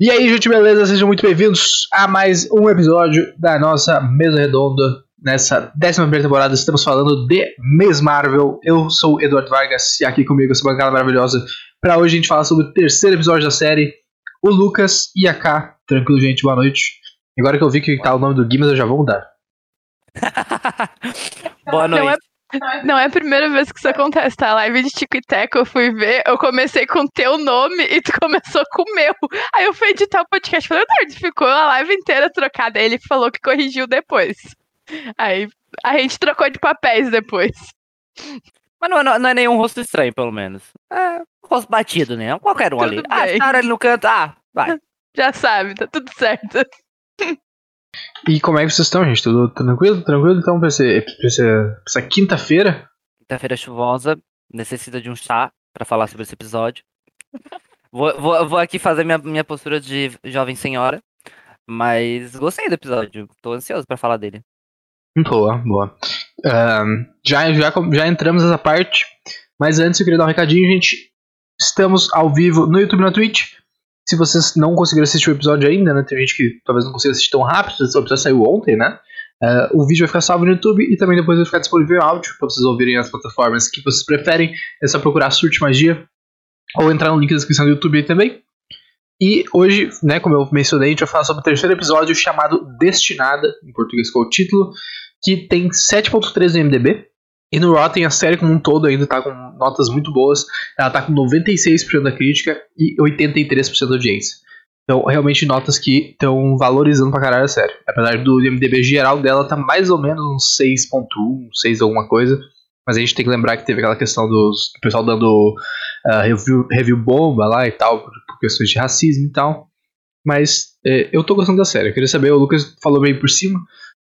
E aí, gente, beleza? Sejam muito bem-vindos a mais um episódio da nossa mesa redonda. Nessa 11 temporada, estamos falando de Miss Marvel. Eu sou o Eduardo Vargas e aqui comigo essa bancada maravilhosa. Para hoje a gente fala sobre o terceiro episódio da série, o Lucas e a K. Tranquilo, gente, boa noite. Agora que eu vi que tá o nome do Guimas, eu já vou mudar. boa noite. Não é não é a primeira vez que isso acontece, tá? A live de Tico e Teco, eu fui ver, eu comecei com teu nome e tu começou com o meu. Aí eu fui editar o podcast, falei, Eduardo, ficou a live inteira trocada. Aí ele falou que corrigiu depois. Aí a gente trocou de papéis depois. Mas não, não, não é nenhum rosto estranho, pelo menos. É rosto batido, né? Qualquer um Tudo ali. Ah, bem. cara ali no canto, ah, vai. Já sabe, tá tudo certo. E como é que vocês estão, gente? Tudo tranquilo? Tranquilo? Então, pra, esse, pra, esse, pra essa quinta-feira, Quinta-feira chuvosa, necessita de um chá pra falar sobre esse episódio. Vou, vou, vou aqui fazer minha, minha postura de jovem senhora. Mas gostei do episódio. Tô ansioso pra falar dele. Boa, boa. Ahn, já, já, já entramos nessa parte, mas antes eu queria dar um recadinho, gente. Estamos ao vivo no YouTube e na Twitch. Se vocês não conseguiram assistir o episódio ainda, né? Tem gente que talvez não consiga assistir tão rápido, o episódio saiu ontem, né? Ah, o vídeo vai ficar salvo no YouTube e também depois vai ficar disponível em áudio para vocês ouvirem as plataformas que vocês preferem. É só procurar Surte Magia ou entrar no link da descrição do YouTube aí também. E hoje, né, como eu mencionei, a gente vai falar sobre o terceiro episódio chamado Destinada, em português com o título, que tem 7.3 no MDB. E no Rotten a série como um todo ainda tá com notas muito boas. Ela tá com 96% da crítica e 83% da audiência. Então, realmente notas que estão valorizando pra caralho a série. Apesar do MDB geral dela tá mais ou menos uns 6.1, 6 alguma coisa. Mas a gente tem que lembrar que teve aquela questão dos, do pessoal dando ah, review, review bomba lá e tal, por, por questões de racismo e tal. Mas é, eu tô gostando da série. Eu queria saber, o Lucas falou meio por cima,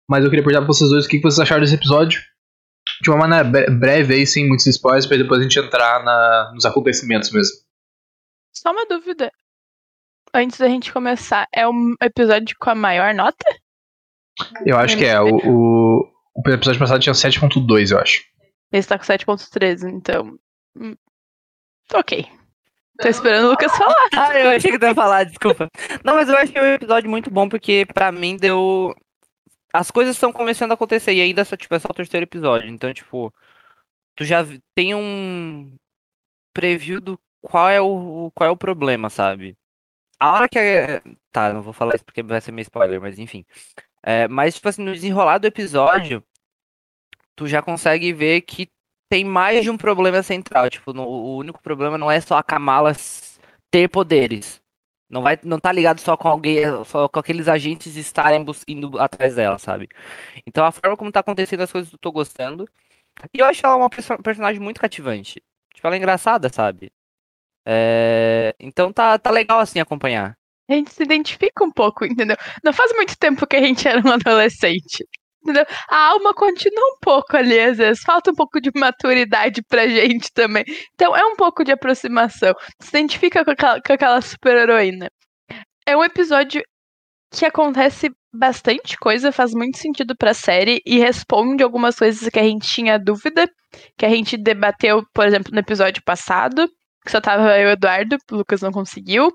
mas eu queria perguntar pra vocês dois o que vocês acharam desse episódio. De uma maneira bre- breve aí, sem muitos spoilers, pra depois a gente entrar na- nos acontecimentos mesmo. Só uma dúvida. Antes da gente começar, é um episódio com a maior nota? Eu acho que é. O, o, o episódio passado tinha 7.2, eu acho. Esse tá com 7.13, então. hum, Ok. Tô esperando o Lucas falar. Ah, eu achei que tu ia falar, desculpa. Não, mas eu achei o episódio muito bom porque pra mim deu. As coisas estão começando a acontecer e ainda só, tipo, é só o terceiro episódio. Então, tipo, tu já tem um preview do qual é o qual é o problema, sabe? A hora que. Tá, não vou falar isso porque vai ser meio spoiler, mas enfim. É, mas, tipo assim, no desenrolar do episódio, tu já consegue ver que tem mais de um problema central. Tipo, no- o único problema não é só a Kamala ter poderes. Não vai, não tá ligado só com alguém, só com aqueles agentes estarem indo atrás dela, sabe? Então a forma como tá acontecendo as coisas eu tô gostando. E eu acho ela uma perso- personagem muito cativante. Tipo, ela é engraçada, sabe? É, Então tá, tá legal assim acompanhar. A gente se identifica um pouco, entendeu? Não faz muito tempo que a gente era um adolescente. A alma continua um pouco ali, às vezes. Falta um pouco de maturidade pra gente também. Então é um pouco de aproximação. Se identifica com aquela, com aquela super-heroína. É um episódio que acontece bastante coisa, faz muito sentido pra série e responde algumas coisas que a gente tinha dúvida, que a gente debateu, por exemplo, no episódio passado, que só tava eu e o Eduardo, o Lucas não conseguiu.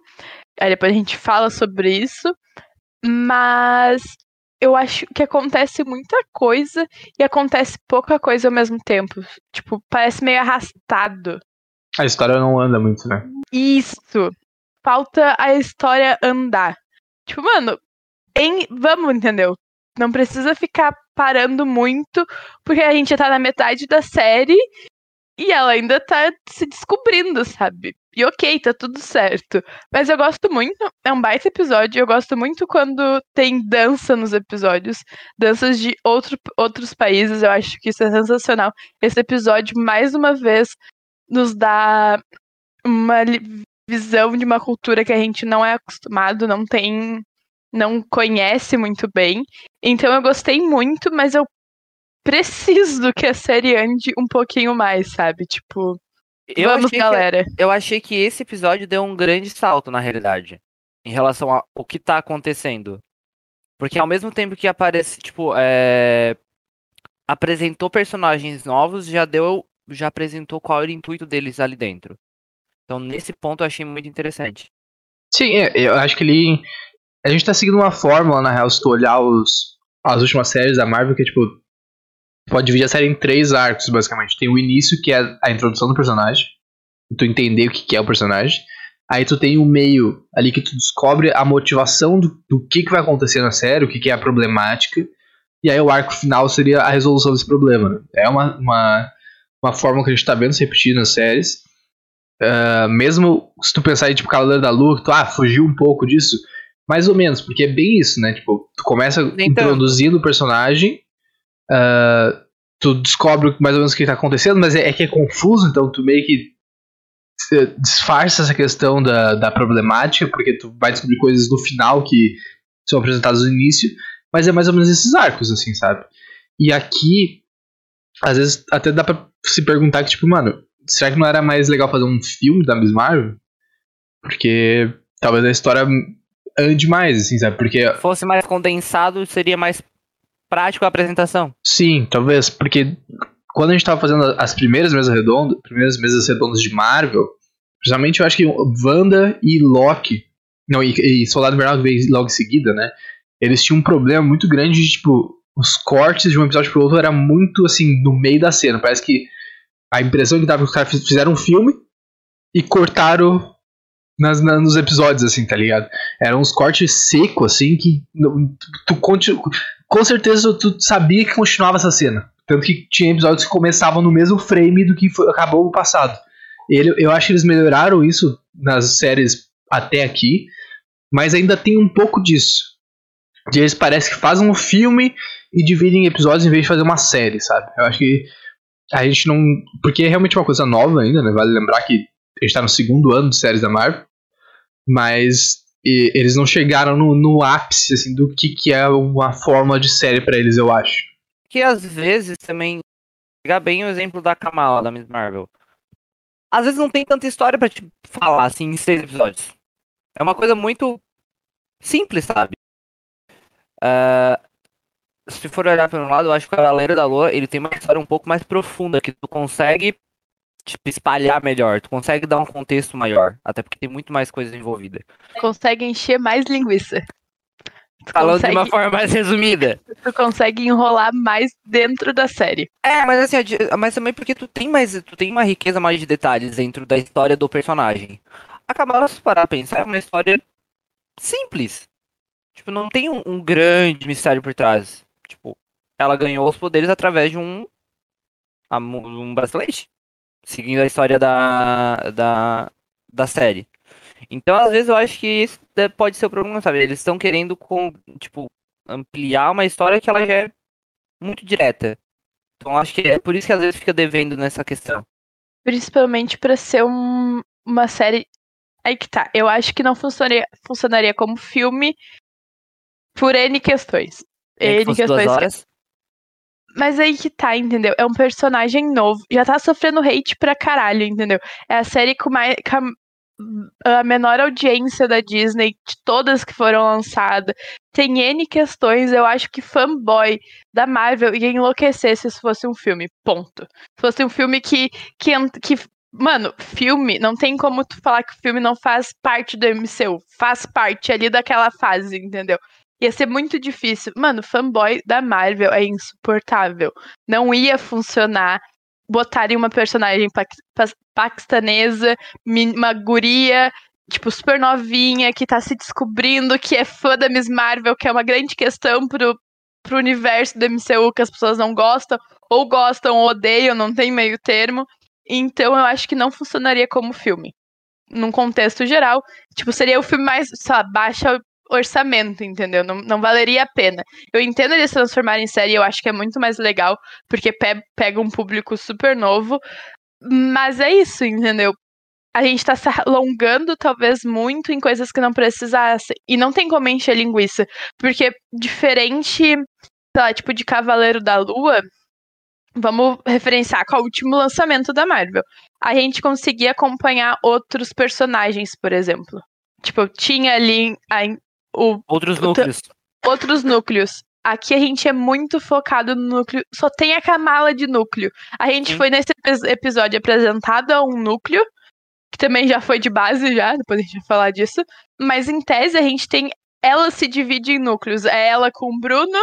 Aí depois a gente fala sobre isso. Mas eu acho que acontece muita coisa e acontece pouca coisa ao mesmo tempo. Tipo, parece meio arrastado. A história não anda muito, né? Isso. Falta a história andar. Tipo, mano, em... vamos, entendeu? Não precisa ficar parando muito, porque a gente já tá na metade da série e ela ainda tá se descobrindo, sabe? E ok, tá tudo certo. Mas eu gosto muito, é um baita episódio. Eu gosto muito quando tem dança nos episódios, danças de outro, outros países. Eu acho que isso é sensacional. Esse episódio, mais uma vez, nos dá uma visão de uma cultura que a gente não é acostumado, não tem, não conhece muito bem. Então eu gostei muito, mas eu preciso que a série ande um pouquinho mais, sabe? Tipo, Eu vamos, achei que- galera. eu achei que esse episódio deu um grande salto na realidade, em relação ao que tá acontecendo. Porque ao mesmo tempo que aparece, tipo, é... apresentou personagens novos, já deu, já apresentou qual era o intuito deles ali dentro. Então, nesse ponto eu achei muito interessante. Sim, é, eu acho que ele. A gente tá seguindo uma fórmula, na real, se tu olhar os, as últimas séries da Marvel, que é tipo. Pode dividir a série em três arcos, basicamente. Tem o início, que é a introdução do personagem. Tu entender o que é o personagem. Aí tu tem o meio ali que tu descobre a motivação do, do que, que vai acontecer na série, o que, que é a problemática. E aí o arco final seria a resolução desse problema. Né? É uma, uma, uma fórmula que a gente tá vendo se repetir nas séries. Uh, mesmo se tu pensar em tipo Cavaleiro da Lua, que tu ah, fugiu um pouco disso, mais ou menos, porque é bem isso, né? Tipo, tu começa Nem introduzindo o personagem, uh, tu descobre mais ou menos o que tá acontecendo, mas é, é, que é confuso, então tu meio que disfarça essa questão da, da problemática, porque tu vai descobrir coisas no final que são apresentadas no início, mas é mais ou menos esses arcos, assim, sabe? E aqui, às vezes, até dá pra se perguntar que, tipo, mano, será que não era mais legal fazer um filme da Miss Marvel? Porque talvez a história ande mais, assim, sabe? Porque. Fosse mais condensado, seria mais prático a apresentação. Sim, talvez. Porque quando a gente tava fazendo as primeiras mesas redondas, primeiras mesas redondas de Marvel, principalmente eu acho que Wanda e Loki. Não, e, e Soldado Invernal veio logo em seguida, né? Eles tinham um problema muito grande de, tipo, os cortes de um episódio pro outro era muito assim, no meio da cena. Parece que a impressão que dava que os caras fizeram um filme e cortaram nas, nas, nos episódios, assim, tá ligado? Eram uns cortes secos, assim, que tu, tu, com certeza tu sabia que continuava essa cena. Tanto que tinha episódios que começavam no mesmo frame do que foi, acabou o passado. Ele, eu acho que eles melhoraram isso nas séries até aqui, mas ainda tem um pouco disso. De eles parece que fazem um filme e dividem episódios em vez de fazer uma série, sabe? Eu acho que a gente não. Porque é realmente uma coisa nova ainda, né? Vale lembrar que a gente tá no segundo ano de séries da Marvel. Mas e, eles não chegaram no, no, ápice, assim, do que, que é uma forma de série para eles, eu acho. Que às vezes também. Pegar bem o exemplo da Kamala, da Miss Marvel. Às vezes não tem tanta história para te falar, assim, em seis episódios. É uma coisa muito simples, sabe? Uh, se for olhar pelo lado, eu acho que o Cavaleiro da Lua ele tem uma história um pouco mais profunda, que tu consegue tipo, espalhar melhor, tu consegue dar um contexto maior, até porque tem muito mais coisa envolvida. Consegue encher mais linguiça. Tu Falando consegue... de uma forma mais resumida. Tu consegue enrolar mais dentro da série. É, mas assim, mas também porque tu tem mais, tu tem uma riqueza mais de detalhes dentro da história do personagem. A Kamala, se parar a pensar, é uma história simples. Tipo, não tem um, um grande mistério por trás. Tipo, ela ganhou os poderes através de um. um bracelete. Seguindo a história da, da, da série. Então, às vezes, eu acho que isso pode ser o problema, sabe? Eles estão querendo, com, tipo, ampliar uma história que ela já é muito direta. Então, acho que é por isso que às vezes fica devendo nessa questão. Principalmente para ser um, uma série. Aí que tá. Eu acho que não funcionaria, funcionaria como filme por N questões. N questões. Mas aí que tá, entendeu? É um personagem novo. Já tá sofrendo hate pra caralho, entendeu? É a série com, mais, com a, a menor audiência da Disney, de todas que foram lançadas. Tem N questões. Eu acho que fanboy da Marvel ia enlouquecer se isso fosse um filme. Ponto. Se fosse um filme que, que, que Mano, filme, não tem como tu falar que o filme não faz parte do MCU. Faz parte ali daquela fase, entendeu? Ia ser muito difícil. Mano, fanboy da Marvel é insuportável. Não ia funcionar botarem uma personagem paquistanesa, uma guria, tipo, super novinha, que tá se descobrindo que é fã da Miss Marvel, que é uma grande questão pro, pro universo do MCU que as pessoas não gostam, ou gostam ou odeiam, não tem meio termo. Então eu acho que não funcionaria como filme. Num contexto geral. Tipo, seria o filme mais, sei lá, baixa orçamento, entendeu? Não, não valeria a pena. Eu entendo eles transformarem em série, eu acho que é muito mais legal, porque pe pega um público super novo. Mas é isso, entendeu? A gente tá se alongando, talvez, muito em coisas que não precisassem. E não tem como encher linguiça. Porque, diferente, sei lá, tipo, de Cavaleiro da Lua, vamos referenciar com o último lançamento da Marvel. A gente conseguia acompanhar outros personagens, por exemplo. Tipo, tinha ali a, o, outros núcleos. Outros núcleos. Aqui a gente é muito focado no núcleo. Só tem a camada de núcleo. A gente Sim. foi nesse episódio apresentado a um núcleo que também já foi de base já, depois a gente vai falar disso. Mas em tese a gente tem ela se divide em núcleos. É ela com o Bruno,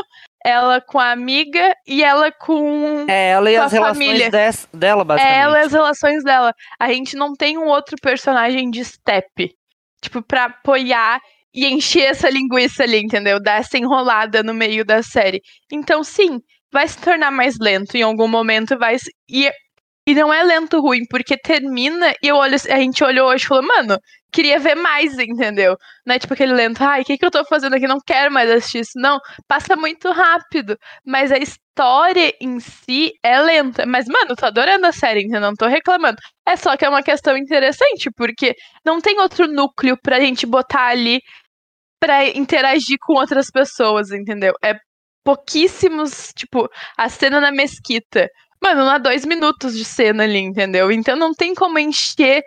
ela com a amiga e ela com. É ela e as relações família. des- dela, basicamente. É ela e as relações dela. A gente não tem um outro personagem de step. Tipo, pra apoiar e encher essa linguiça ali, entendeu? Dar essa enrolada no meio da série. Então, sim, vai se tornar mais lento. Em algum momento vai. E, e não é lento ruim, porque termina e eu olho, a gente olhou hoje e falou, mano, queria ver mais, entendeu? Não é tipo aquele lento, ai, o que, que eu tô fazendo aqui? Não quero mais assistir isso. Não, passa muito rápido. Mas a história em si é lenta. Mas, mano, tô adorando a série, entendeu? Não tô reclamando. É só que é uma questão interessante, porque não tem outro núcleo pra gente botar ali pra interagir com outras pessoas, entendeu? É pouquíssimos, tipo, a cena na mesquita. Mano, não há dois minutos de cena ali, entendeu? Então não tem como encher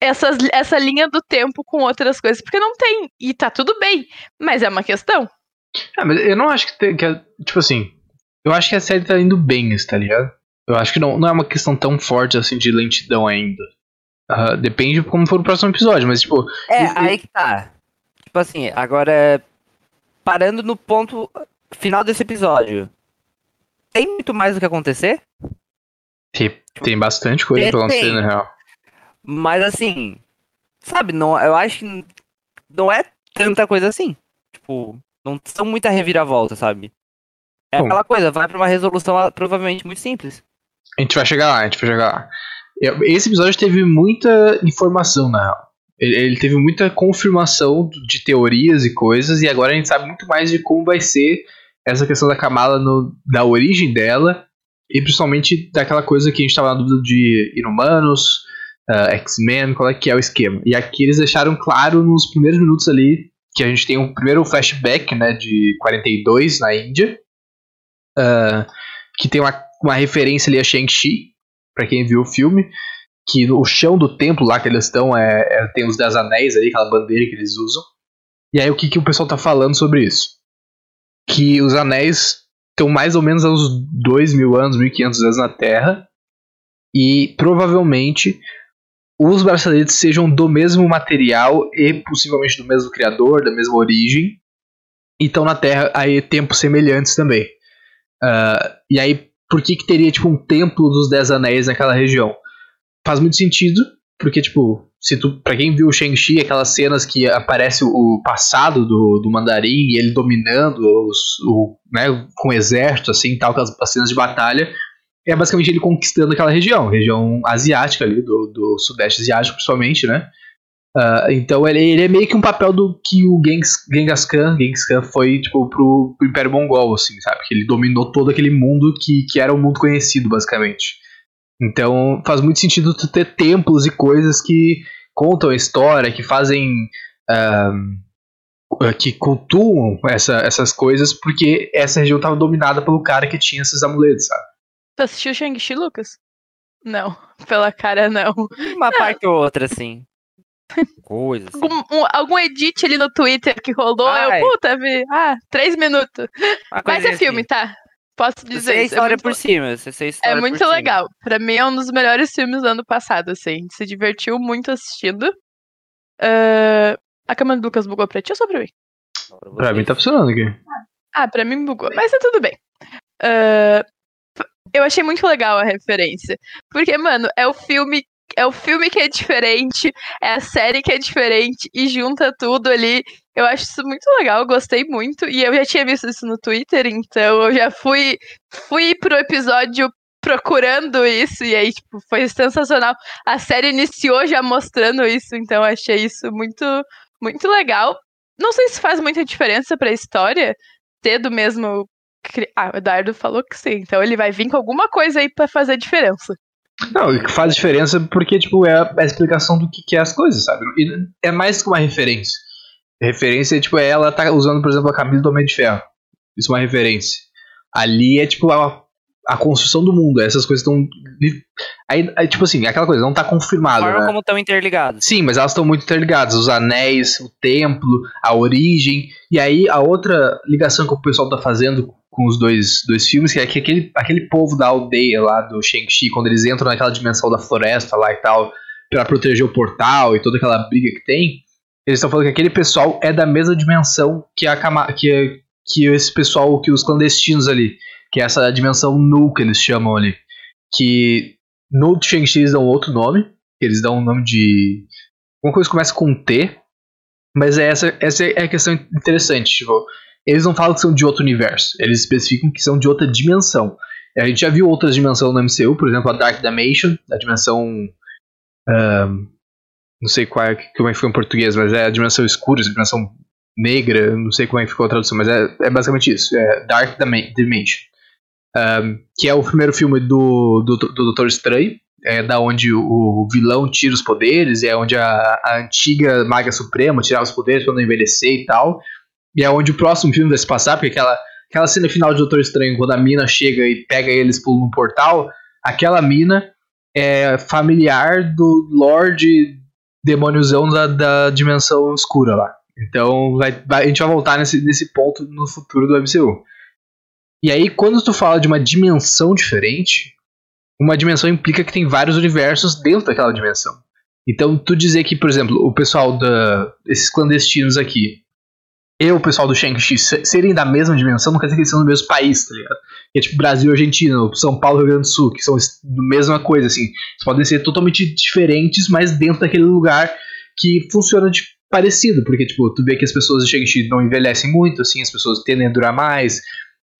essas, essa linha do tempo com outras coisas, porque não tem. E tá tudo bem, mas é uma questão. Ah, mas eu não acho que, tem, que é, tipo assim, eu acho que a série tá indo bem, tá ligado? Eu acho que não, não é uma questão tão forte assim de lentidão ainda. Ah, depende de como for o próximo episódio, mas tipo, É, E- aí que tá. Tipo assim, agora. Parando no ponto final desse episódio. Tem muito mais do que acontecer? tem, tem bastante coisa pra acontecer Tem. na real. Mas assim. Sabe, não, eu acho que não é tanta coisa assim. Tipo, não são muita reviravolta, sabe? É Bom. aquela coisa, vai pra uma resolução ah, provavelmente muito simples. A gente vai chegar lá, a gente vai chegar lá. Esse episódio teve muita informação, na real. Ele, teve muita confirmação de teorias e coisas, e agora a gente sabe muito mais de como vai ser essa questão da Kamala, no- da origem dela, e principalmente daquela coisa que a gente tava na dúvida de Inumanos, ah, X-Men, qual é que é o esquema. E aqui eles deixaram claro nos primeiros minutos ali, que a gente tem o primeiro flashback, né, de 42 na Índia, ah, que tem uma, uma referência ali a Shang-Chi, pra quem viu o filme, que o chão do templo lá que eles estão é, é- tem os dez anéis aí, aquela bandeira que eles usam. E aí o que, que o pessoal tá falando sobre isso? Que os anéis estão mais ou menos há uns 2 mil anos, 1500 anos na Terra, e provavelmente os braceletes sejam do mesmo material e possivelmente do mesmo criador, da mesma origem, e estão na Terra aí tempos semelhantes também. Ah, e aí, por que, que teria tipo um templo dos Dez Anéis naquela região? Faz muito sentido, porque, tipo, se tu, pra quem viu o Shang-Chi, aquelas cenas que aparece o, passado do, do mandarim e ele dominando os, o, né, com o exército, assim, tal, aquelas as cenas de batalha, é basicamente ele conquistando aquela região, região asiática ali, do, do sudeste asiático, principalmente, né? Ah, então ele, ele é meio que um papel do que o Genghis, Genghis Khan, Genghis Khan foi tipo pro, pro Império Mongol, assim, sabe? Que ele dominou todo aquele mundo que, que era o mundo conhecido, basicamente. Então faz muito sentido tu ter templos e coisas que contam a história, que fazem. ah, que cultuam essa, essas coisas, porque essa região estava dominada pelo cara que tinha esses amuletos, sabe? Tu assistiu Shang-Chi, Lucas? Não, pela cara não. Uma parte ou outra, assim. Coisa assim. Algum, um- algum edit ali no Twitter que rolou, Ai. eu, puta, vi. Ah, três minutos. Mas é filme, assim. tá? Posso dizer a isso. É história muito, por cima. eu sei a história é por muito cima. legal. Pra mim é um dos melhores filmes do ano passado, assim. A gente se divertiu muito assistindo. Ah, a câmera do Lucas bugou pra ti ou só pra mim? Pra mim tá funcionando aqui. Ah, pra mim bugou, mas tá tudo bem. Ah, eu achei muito legal a referência. Porque, mano, é o filme. É o filme que é diferente, é a série que é diferente e junta tudo ali. Eu acho isso muito legal, gostei muito. E eu já tinha visto isso no Twitter, então eu já fui, fui pro episódio procurando isso, e aí, tipo, foi sensacional. A série iniciou já mostrando isso, então achei isso muito, muito legal. Não sei se faz muita diferença pra história ter do mesmo. Ah, o Eduardo falou que sim, então ele vai vir com alguma coisa aí pra fazer diferença. Não, e que faz diferença porque, tipo, é a, a explicação do que, que é as coisas, sabe? E é mais que uma referência. Referência, tipo, é ela tá usando, por exemplo, a camisa do Homem de Ferro. Isso é uma referência. Ali é, tipo, a, a construção do mundo. Essas coisas estão... Aí, aí, tipo assim, aquela coisa, não tá A confirmado, forma né? como estão interligados. Sim, mas elas estão muito interligadas. Os anéis, o templo, a origem. E aí a outra ligação que o pessoal tá fazendo com os dois, dois filmes, que é que aquele, aquele povo da aldeia lá do Shang-Chi, quando eles entram naquela dimensão da floresta lá e tal, pra proteger o portal e toda aquela briga que tem, eles estão falando que aquele pessoal é da mesma dimensão que a que, que esse pessoal, que os clandestinos ali, que é essa dimensão Nu que eles chamam ali. Que no Shang-Chi eles dão outro nome, eles dão um nome de. Uma coisa que começa com T, mas é essa, essa é a questão interessante. Tipo, eles não falam que são de outro universo, eles especificam que são de outra dimensão. A gente já viu outras dimensões no MCU, por exemplo, a Dark Dimension, a dimensão. Um, não sei qual é, como é que ficou em português, mas é a dimensão escura, a dimensão negra, não sei como é que ficou a tradução, mas é, é basicamente isso, é Dark Dimension. Um, que é o primeiro filme do, do, do Doutor Estranho, é da onde o, vilão tira os poderes, é onde a, a antiga Maga Suprema tirava os poderes para não envelhecer e tal. E é onde o próximo filme vai se passar, porque aquela, aquela cena final de Doutor Estranho, quando a mina chega e pega eles por um portal, aquela mina é familiar do Lorde demôniozão da, da dimensão escura lá. Então vai, vai, a gente vai voltar nesse, nesse ponto no futuro do MCU. E aí, quando tu fala de uma dimensão diferente, uma dimensão implica que tem vários universos dentro daquela dimensão. Então, tu dizer que, por exemplo, o pessoal da. esses clandestinos aqui e o pessoal do Shang-Chi serem da mesma dimensão não quer dizer que eles são do mesmo país, tá ligado? Que é tipo Brasil e Argentina, São Paulo e Rio Grande do Sul, que são a mesma coisa, assim. Eles podem ser totalmente diferentes, mas dentro daquele lugar que funciona de parecido, porque, tipo, tu vê que as pessoas do Shang-Chi não envelhecem muito, assim, as pessoas tendem a durar mais,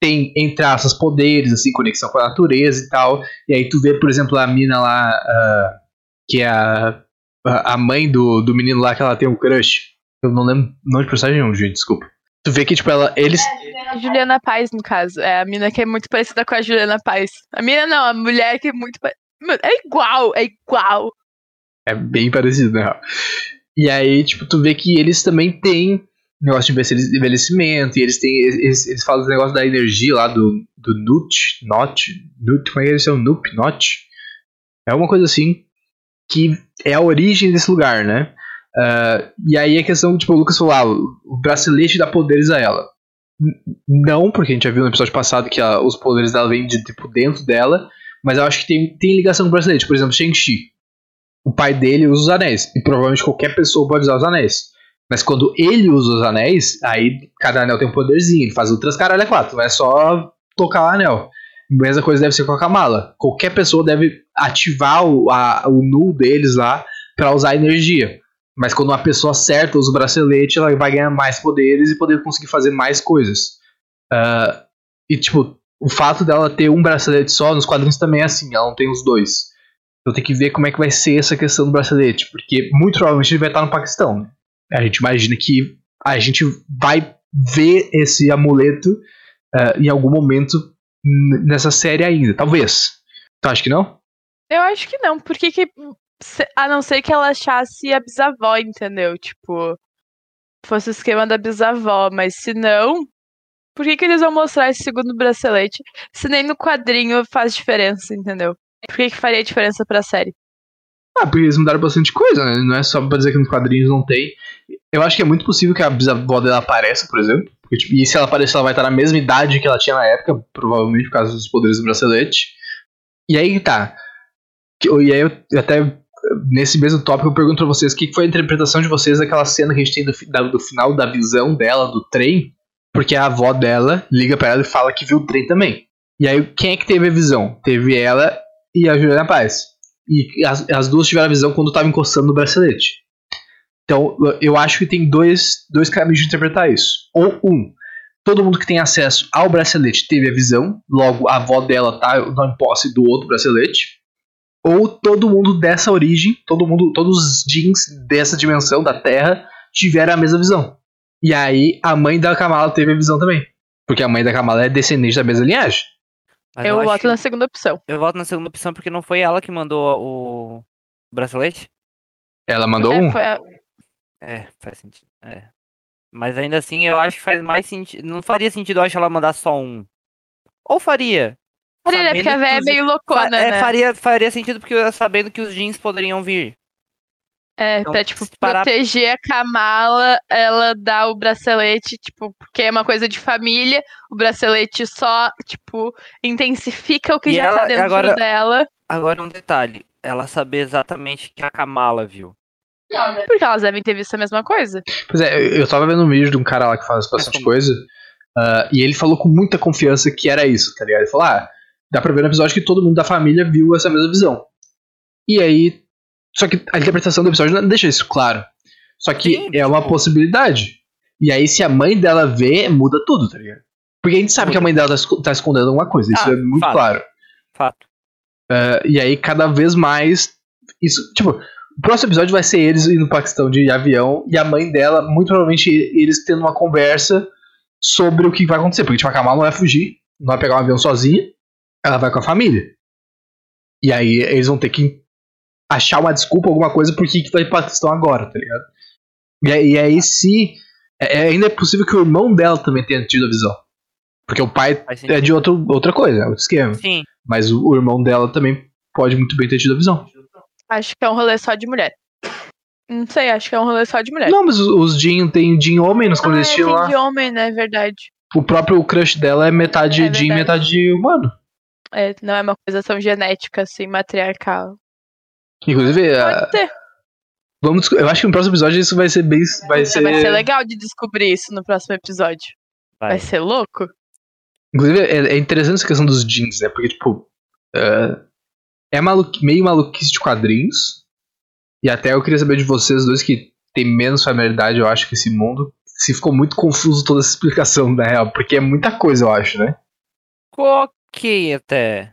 tem, entre aspas, poderes, assim, conexão com a natureza e tal. E aí tu vê, por exemplo, a mina lá, uh, que é a, a mãe do, do menino lá, que ela tem um crush. Eu não lembro nome de personagem nenhum, gente, desculpa. Tu vê que, tipo, ela. Eles. É a Juliana Paz, no caso. É a mina que é muito parecida com a Juliana Paz. A mina não, a mulher que é muito. É igual, é igual. É bem parecido, né? E aí, tipo, tu vê que eles também têm negócio de envelhecimento, e eles têm. Eles, eles falam do negócio da energia lá do, do Nut, Not, Nut, como é que eles chamam? Nup, Not? É uma coisa assim, que é a origem desse lugar, né? Uh, e aí a questão, tipo, o Lucas falou, ah, o bracelete dá poderes a ela. Não, porque a gente já viu no episódio passado que a, os poderes dela vêm de tipo dentro dela, mas eu acho que tem, tem ligação com o bracelete. Por exemplo, Shang-Chi. O pai dele usa os anéis, e provavelmente qualquer pessoa pode usar os anéis. Mas quando ele usa os anéis, aí cada anel tem um poderzinho, ele faz outras caralho é quatro, é só tocar o anel. A mesma coisa deve ser com a Kamala. Qualquer pessoa deve ativar o, a, o nu deles lá para usar energia. Mas quando uma pessoa certa usa o bracelete, ela vai ganhar mais poderes e poder conseguir fazer mais coisas. Uh, e, tipo, o fato dela ter um bracelete só nos quadrinhos também é assim, ela não tem os dois. Então tem que ver como é que vai ser essa questão do bracelete, porque muito provavelmente ele vai estar no Paquistão. Né? A gente imagina que a gente vai ver esse amuleto uh, em algum momento nessa série ainda, talvez. Tu acha que não? Eu acho que não, porque que a não ser que ela achasse a bisavó, entendeu? Tipo, fosse o esquema da bisavó, mas se não, por que, que eles vão mostrar esse segundo bracelete se nem no quadrinho faz diferença, entendeu? Por que, que faria diferença pra série? Ah, porque eles mudaram bastante coisa, né? Não é só pra dizer que nos quadrinhos não tem. Eu acho que é muito possível que a bisavó dela apareça, por exemplo. Porque, tipo, e se ela aparecer, ela vai estar na mesma idade que ela tinha na época, provavelmente por causa dos poderes do bracelete. E aí tá. E aí eu até nesse mesmo tópico, eu pergunto pra vocês o que foi a interpretação de vocês daquela cena que a gente tem do, da, do final da visão dela, do trem, porque a avó dela liga para ela e fala que viu o trem também. E aí, quem é que teve a visão? Teve ela e a Juliana Paz. E as, as duas tiveram a visão quando tava encostando no bracelete. Então, eu acho que tem dois, dois caminhos de interpretar isso. Ou um, todo mundo que tem acesso ao bracelete teve a visão, logo a avó dela tá em posse do outro bracelete ou todo mundo dessa origem, todo mundo, todos os jeans dessa dimensão da Terra tiveram a mesma visão. E aí a mãe da Kamala teve a visão também, porque a mãe da Kamala é descendente da mesma linhagem. Mas eu, eu voto na segunda opção. Eu voto na segunda opção porque não foi ela que mandou o bracelete? Ela mandou é, um? A... É, faz sentido. É. Mas ainda assim, eu acho que faz mais sentido. Não faria sentido, eu acho, ela mandar só um. Ou faria? Faria, né? Porque a véia é meio loucona, fa é, né? Faria, faria sentido porque sabendo que os jeans poderiam vir. É, então, pra, tipo, parar... proteger a Kamala, ela dá o bracelete, tipo, porque é uma coisa de família, o bracelete só, tipo, intensifica o que e já tá ela, tá dentro agora, dela. Agora um detalhe. ela saber exatamente que a Kamala viu. Porque elas devem ter visto a mesma coisa. Pois é, eu- eu tava vendo um vídeo de um cara lá que faz bastante como? coisa. ah, e ele falou com muita confiança que era isso, tá ligado? Ele falou: ah, dá pra ver no episódio que todo mundo da família viu essa mesma visão. E aí. Só que a interpretação do episódio não deixa isso claro. Só que Sim, é uma tipo- possibilidade. E aí, se a mãe dela vê, muda tudo, tá ligado? Porque a gente sabe que a mãe dela tá, tá escondendo alguma coisa, isso Ah, é muito fato. claro. Fato. Ah, e aí, cada vez mais. Isso, tipo, o próximo episódio vai ser eles indo pro Paquistão de avião e a mãe dela, muito provavelmente, eles tendo uma conversa sobre o que vai acontecer. Porque, tipo, a Kamala não vai fugir, não vai pegar um avião sozinha, ela vai com a família. E aí, eles vão ter que achar uma desculpa, alguma coisa, por que que vai pro Paquistão agora, tá ligado? E aí, e aí se. é- é- ainda é possível que o irmão dela também tenha tido a visão. Porque o pai é de outro, outra coisa, é outro esquema. Sim. Mas o, o irmão dela também pode muito bem ter tido a visão. Acho que é um rolê só de mulher. Não sei, acho que é um rolê só de mulher. Não, mas os, Jean tem Jean homem nos ah, é, clandestinos tem lá. de homem, né? É verdade. O próprio crush dela é metade É Jean, verdade. metade humano. É, não é uma coisa tão genética, assim, matriarcal. Inclusive, Pode ser. vamos, discu- eu acho que no próximo episódio isso vai ser bem. Vai ser, Vai ser legal de descobrir isso no próximo episódio. Vai, Vai. ser louco? Inclusive, é, é interessante essa questão dos jeans, né? Porque, tipo, ah, é maluqui- meio maluquice de quadrinhos. E até eu queria saber de vocês dois que tem menos familiaridade, eu acho, que esse mundo. Se ficou muito confuso toda essa explicação, na real. Porque é muita coisa, eu acho, né? Ficou ok até.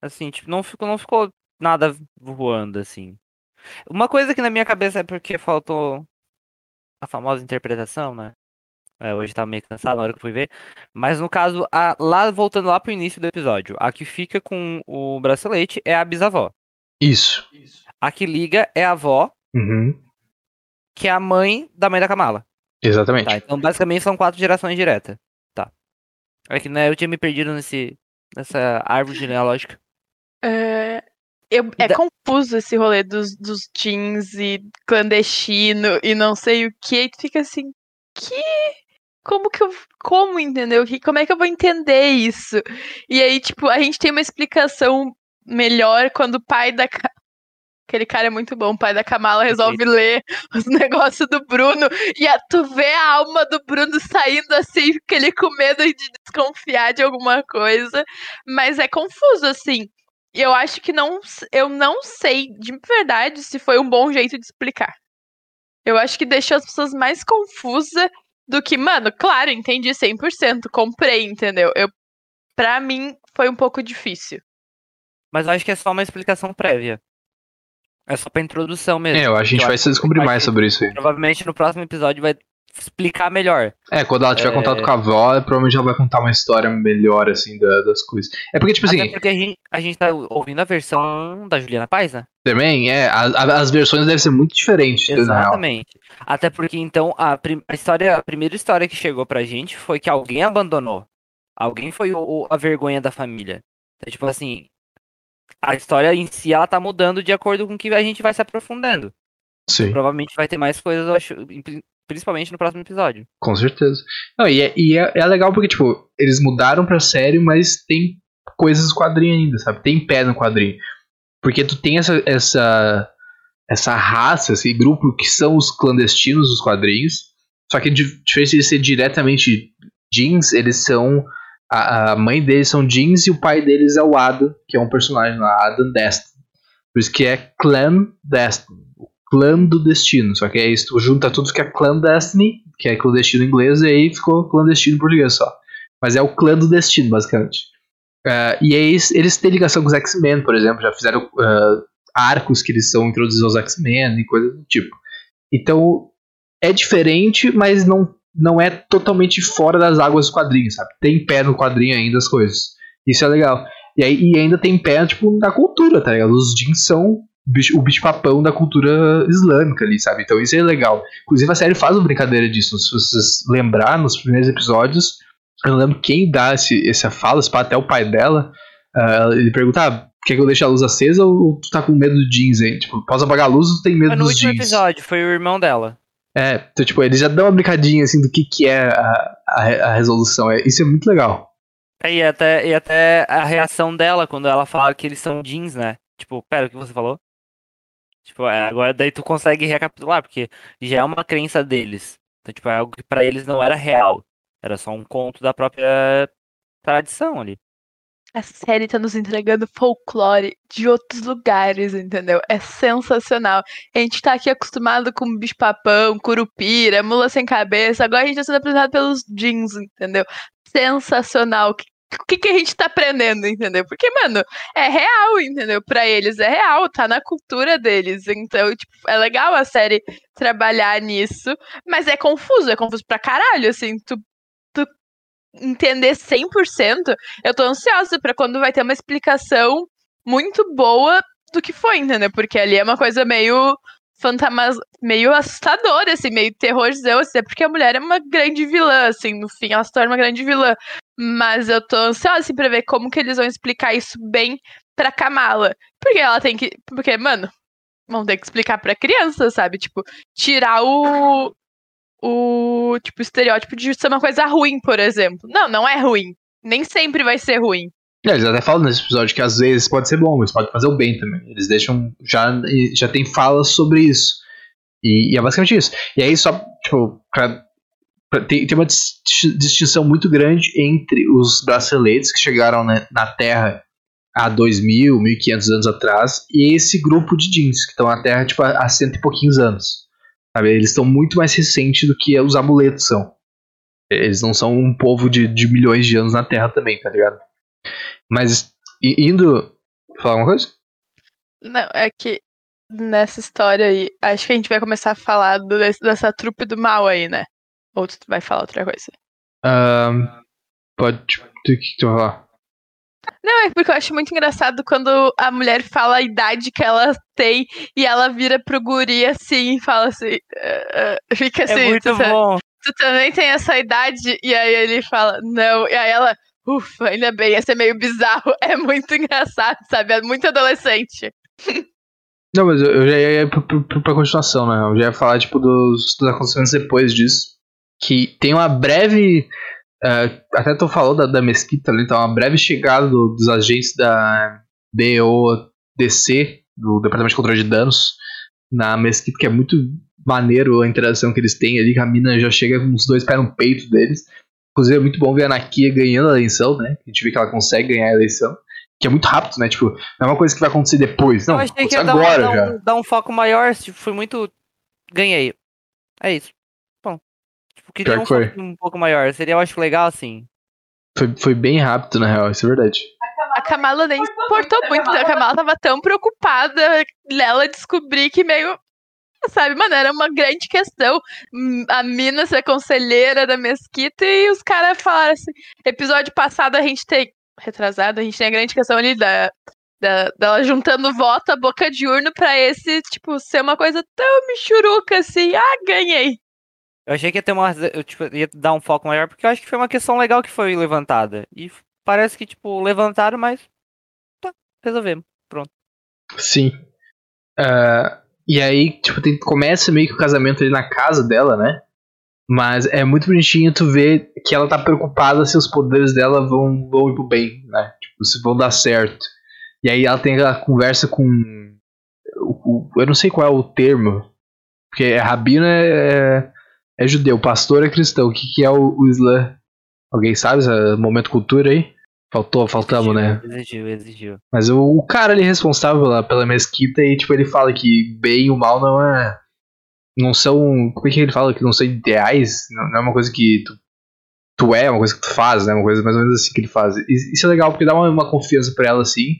Assim, tipo, não ficou, não ficou nada voando, assim. Uma coisa que na minha cabeça é porque faltou a famosa interpretação, né? É, hoje tá meio cansado na hora que eu fui ver. Mas no caso, a- lá voltando lá pro início do episódio, a que fica com o bracelete é a bisavó. Isso. A que liga é a avó, Uhum. que é a mãe da mãe da Kamala. Exatamente. Tá, então basicamente são quatro gerações diretas. Tá. É que né, eu tinha me perdido nesse, nessa árvore genealógica. É, eu- é Da- confuso esse rolê dos, dos jeans e clandestino e não sei o que. E tu fica assim, que? Como que eu. Como, entendeu? Como é que eu vou entender isso? E aí, tipo, a gente tem uma explicação melhor quando o pai da. Aquele cara é muito bom, o pai da Kamala resolve ler os negócios do Bruno e a, tu vê a alma do Bruno saindo assim, porque ele com medo de desconfiar de alguma coisa. Mas é confuso, assim. E eu acho que não, eu não sei de verdade se foi um bom jeito de explicar. Eu acho que deixou as pessoas mais confusas do que, mano, claro, entendi 100%, comprei, entendeu? Eu, pra mim, foi um pouco difícil. Mas eu acho que é só uma explicação prévia. É só pra introdução mesmo. É, a gente vai se descobrir mais sobre isso aí. Provavelmente no próximo episódio vai explicar melhor. É, quando ela tiver É. contato com a avó, provavelmente ela vai contar uma história melhor, assim, da- das coisas. É porque, tipo Até assim, porque a gente, a gente tá ouvindo a versão da Juliana Paz, né? também, é, a- a- as versões devem ser muito diferentes. Exatamente. Até porque então a, prim- a história, a primeira história que chegou pra gente foi que alguém abandonou. Alguém foi o- o- a vergonha da família. Então, tipo assim, a história em si ela tá mudando de acordo com o que a gente vai se aprofundando. Sim, Provavelmente vai ter mais coisas, eu acho, pri- principalmente no próximo episódio. com certeza. Não, e é, e é, é legal porque, tipo, eles mudaram pra série, mas tem coisas do quadrinho ainda, sabe? Tem pé no quadrinho. Porque tu tem essa, essa, essa raça, esse grupo que são os clandestinos dos quadrinhos. Só que di- diferente de ser diretamente jeans, eles são. A, a mãe deles são jeans e o pai deles é o Adam, que é um personagem lá, Adam Destin. Por isso que é Clan Destin. O clã do destino. Só que é isso, junta tudo, fica Clan Destiny, que é clandestino em inglês, e aí ficou clandestino em português só. Mas é o clã do destino, basicamente. Ah, e aí eles, eles têm ligação com os X-Men, por exemplo, já fizeram ah, arcos que eles são introduzidos aos X-Men e coisas do tipo. Então é diferente, mas não, não é totalmente fora das águas dos quadrinhos, sabe? Tem pé no quadrinho ainda as coisas. Isso é legal. E, aí, e ainda tem pé, tipo, na cultura, tá ligado? Os jeans são bicho- o bicho-papão da cultura islâmica ali, sabe? Então isso é legal. Inclusive a série faz uma brincadeira disso. Se vocês lembrar, nos primeiros episódios, eu não lembro quem dá esse, essa fala, se até o pai dela. ah, ele pergunta: ah, quer que eu deixe a luz acesa ou tu tá com medo do jeans aí? Tipo, posso apagar a luz ou tu tem medo Foi no dos último jeans? episódio, foi o irmão dela. É, então, tipo, eles já dão uma brincadinha assim do que, que é a, a, a resolução. É, isso é muito legal. É, E até, e até a reação dela quando ela fala que eles são jeans, né? tipo, pera, o que você falou? Tipo, é, agora daí tu consegue recapitular, porque já é uma crença deles. Então, tipo, é algo que pra eles não era real. Era só um conto da própria tradição ali. A série tá nos entregando folclore de outros lugares, entendeu? É sensacional. A gente tá aqui acostumado com bicho-papão, curupira, mula sem cabeça. Agora a gente tá sendo apresentado pelos jeans, entendeu? Sensacional. O que, que a gente tá aprendendo, entendeu? Porque, mano, é real, entendeu? Pra eles é real, tá na cultura deles. Então, tipo, é legal a série trabalhar nisso, mas é confuso, é confuso pra caralho, assim. Tu entender 100%, eu tô ansiosa para quando vai ter uma explicação muito boa do que foi, entendeu? Porque ali é uma coisa meio fantasma, meio assustadora, assim, meio terrorzão, assim, é porque a mulher é uma grande vilã, assim, no fim ela se torna uma grande vilã. Mas eu tô ansiosa, assim, pra ver como que eles vão explicar isso bem pra Kamala. Porque ela tem que. Porque, mano, vão ter que explicar pra criança, sabe? Tipo, tirar o, o tipo estereótipo de ser uma coisa ruim, por exemplo. Não, não é ruim. Nem sempre vai ser ruim. É, eles até falam nesse episódio que às vezes pode ser bom, mas pode fazer o bem também. Eles deixam. Já, já tem falas sobre isso. E, e é basicamente isso. E aí, só, tipo, pra, pra, tem, tem uma distinção muito grande entre os braceletes que chegaram né, na Terra há 2.000, 1.500 anos atrás e esse grupo de jeans que estão na Terra tipo, há cento e pouquinhos anos. Sabe? Eles estão muito mais recentes do que os amuletos são. Eles não são um povo de, de milhões de anos na Terra também, tá ligado? Mas indo. Falar alguma coisa? Não, é que nessa história aí, acho que a gente vai começar a falar do, dessa trupe do mal aí, né? Ou tu vai falar outra coisa? Um, pode. O que tu vai falar? Não, é porque eu acho muito engraçado quando a mulher fala a idade que ela tem e ela vira pro guri assim e fala assim. Uh, uh, fica assim. É muito tu, bom. Tu também tem essa idade? E aí ele fala, não. E aí ela, ufa, ainda bem, ia ser meio bizarro. É muito engraçado, sabe? É muito adolescente. Não, mas eu já ia pra, pra, pra continuação, né? Eu já ia falar, tipo, dos, dos acontecimentos depois disso. Que tem uma breve Uh, até tu falou da, da mesquita ali, então uma breve chegada do, dos agentes da BODC, do Departamento de Controle de Danos, na mesquita, que é muito maneiro a interação que eles têm ali, que a mina já chega com os dois pés no peito deles. Inclusive é muito bom ver a Nakia ganhando a eleição, né? A gente vê que ela consegue ganhar a eleição. Que é muito rápido, né? Tipo, não é uma coisa que vai acontecer depois. Não, eu achei que agora dar um, já. Dar um, dar um foco maior, tipo, foi muito. Ganhei. É isso. Tipo, queria um, foi. um pouco maior. Seria, eu acho, legal assim. Foi, foi bem rápido, na real, isso é verdade. A Kamala nem se importou muito, né? A Kamala tava tão preocupada nela descobrir que meio. Sabe, mano, era uma grande questão. A mina ser conselheira da mesquita e os caras falaram assim. Episódio passado a gente tem. Retrasado, a gente tem a grande questão ali da, da, dela juntando voto a boca de urno pra esse, tipo, ser uma coisa tão michuruca assim. Ah, ganhei. Eu achei que ia ter uma. Eu, tipo, ia dar um foco maior, porque eu acho que foi uma questão legal que foi levantada. E parece que, tipo, levantaram, mas. Tá, resolvemos. Pronto. Sim. Uh, e aí, tipo, tem, começa meio que o casamento ali na casa dela, né? Mas é muito bonitinho tu ver que ela tá preocupada se os poderes dela vão, vão ir pro bem, né? Tipo, se vão dar certo. E aí ela tem aquela conversa com. O, o, eu não sei qual é o termo. Porque rabino é, é judeu, pastor é cristão. O que, que é o, o Islã? Alguém sabe esse momento cultura aí? Faltou, faltamos, né? Exigiu, exigiu. Mas o, o cara ali responsável lá pela mesquita e tipo ele fala que bem e o mal não é não são, como é que ele fala que não são ideais, não, não é uma coisa que tu, tu é, uma coisa que tu faz, né? Uma coisa mais ou menos assim que ele faz. E, isso é legal porque dá uma, uma confiança para ela assim.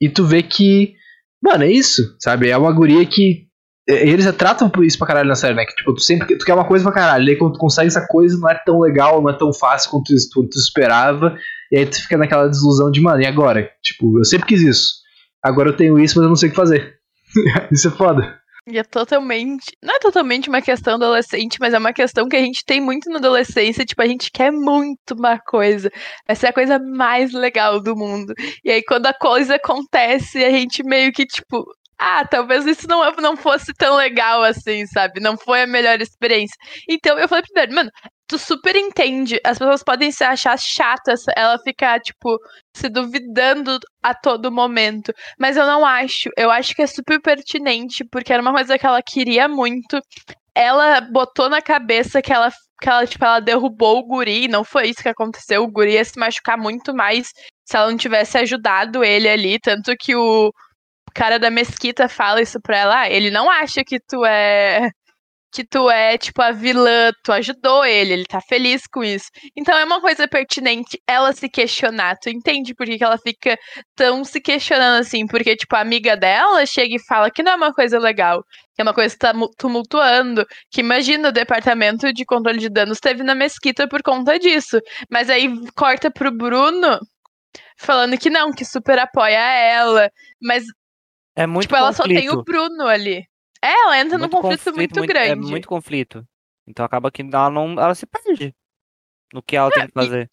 E tu vê que, mano, é isso, sabe? É uma guria que eles já tratam por isso pra caralho na série, né? Que tipo, tu sempre tu quer uma coisa pra caralho, e aí quando tu consegue essa coisa não é tão legal, não é tão fácil quanto tu, tu, tu esperava, e aí tu fica naquela desilusão de, mano, e agora? Tipo, eu sempre quis isso. Agora eu tenho isso, mas eu não sei o que fazer. isso é foda. E é totalmente. Não é totalmente uma questão adolescente, mas é uma questão que a gente tem muito na adolescência. Tipo, a gente quer muito uma coisa. Essa é a coisa mais legal do mundo. E aí, quando a coisa acontece, a gente meio que, tipo, ah, talvez isso não, não fosse tão legal assim, sabe? Não foi a melhor experiência. Então eu falei Dani, mano, tu super entende. As pessoas podem se achar chatas, ela ficar, tipo, se duvidando a todo momento. Mas eu não acho. Eu acho que é super pertinente, porque era uma coisa que ela queria muito. Ela botou na cabeça que ela, que ela, tipo, ela derrubou o guri. Não foi isso que aconteceu. O guri ia se machucar muito mais se ela não tivesse ajudado ele ali. Tanto que o cara da mesquita fala isso pra ela. Ah, ele não acha que tu é que tu é, tipo, a vilã, tu ajudou ele, ele tá feliz com isso. Então é uma coisa pertinente ela se questionar. Tu entende por que, que ela fica tão se questionando assim? Porque, tipo, a amiga dela chega e fala que não é uma coisa legal, que é uma coisa que tá tumultuando. Que imagina o departamento de controle de danos teve na mesquita por conta disso. Mas aí corta pro Bruno falando que não, que super apoia ela. Mas. É muito tipo, ela só tem o Bruno ali. É, ela entra muito num conflito, conflito muito, muito, grande. É muito conflito. Então acaba que ela não. Ela se perde no que ela tem que fazer.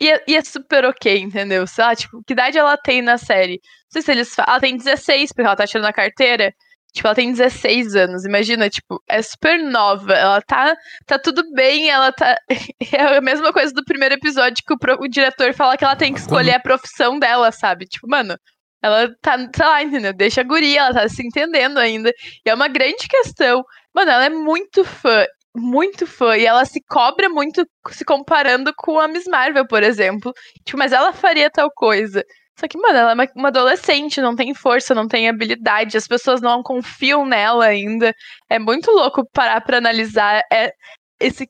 E, é, e é super ok, entendeu? Sei lá, tipo, que idade ela tem na série? Não sei se eles falam. Ela tem 16, porque ela tá tirando a carteira. Tipo, ela tem 16 anos, imagina, tipo, é super nova. Ela tá, tá tudo bem, ela tá. É a mesma coisa do primeiro episódio que o, pro... o diretor fala que ela tem que escolher a profissão dela, sabe? Tipo, mano, ela tá, sei lá, entendeu? Deixa a guria, ela tá se entendendo ainda. E é uma grande questão. Mano, ela é muito fã, muito fã. E ela se cobra muito se comparando com a Miss Marvel, por exemplo. Tipo, mas ela faria tal coisa. Só que, mano, ela é uma, uma adolescente, não tem força, não tem habilidade, as pessoas não confiam nela ainda. É muito louco parar pra analisar é, esse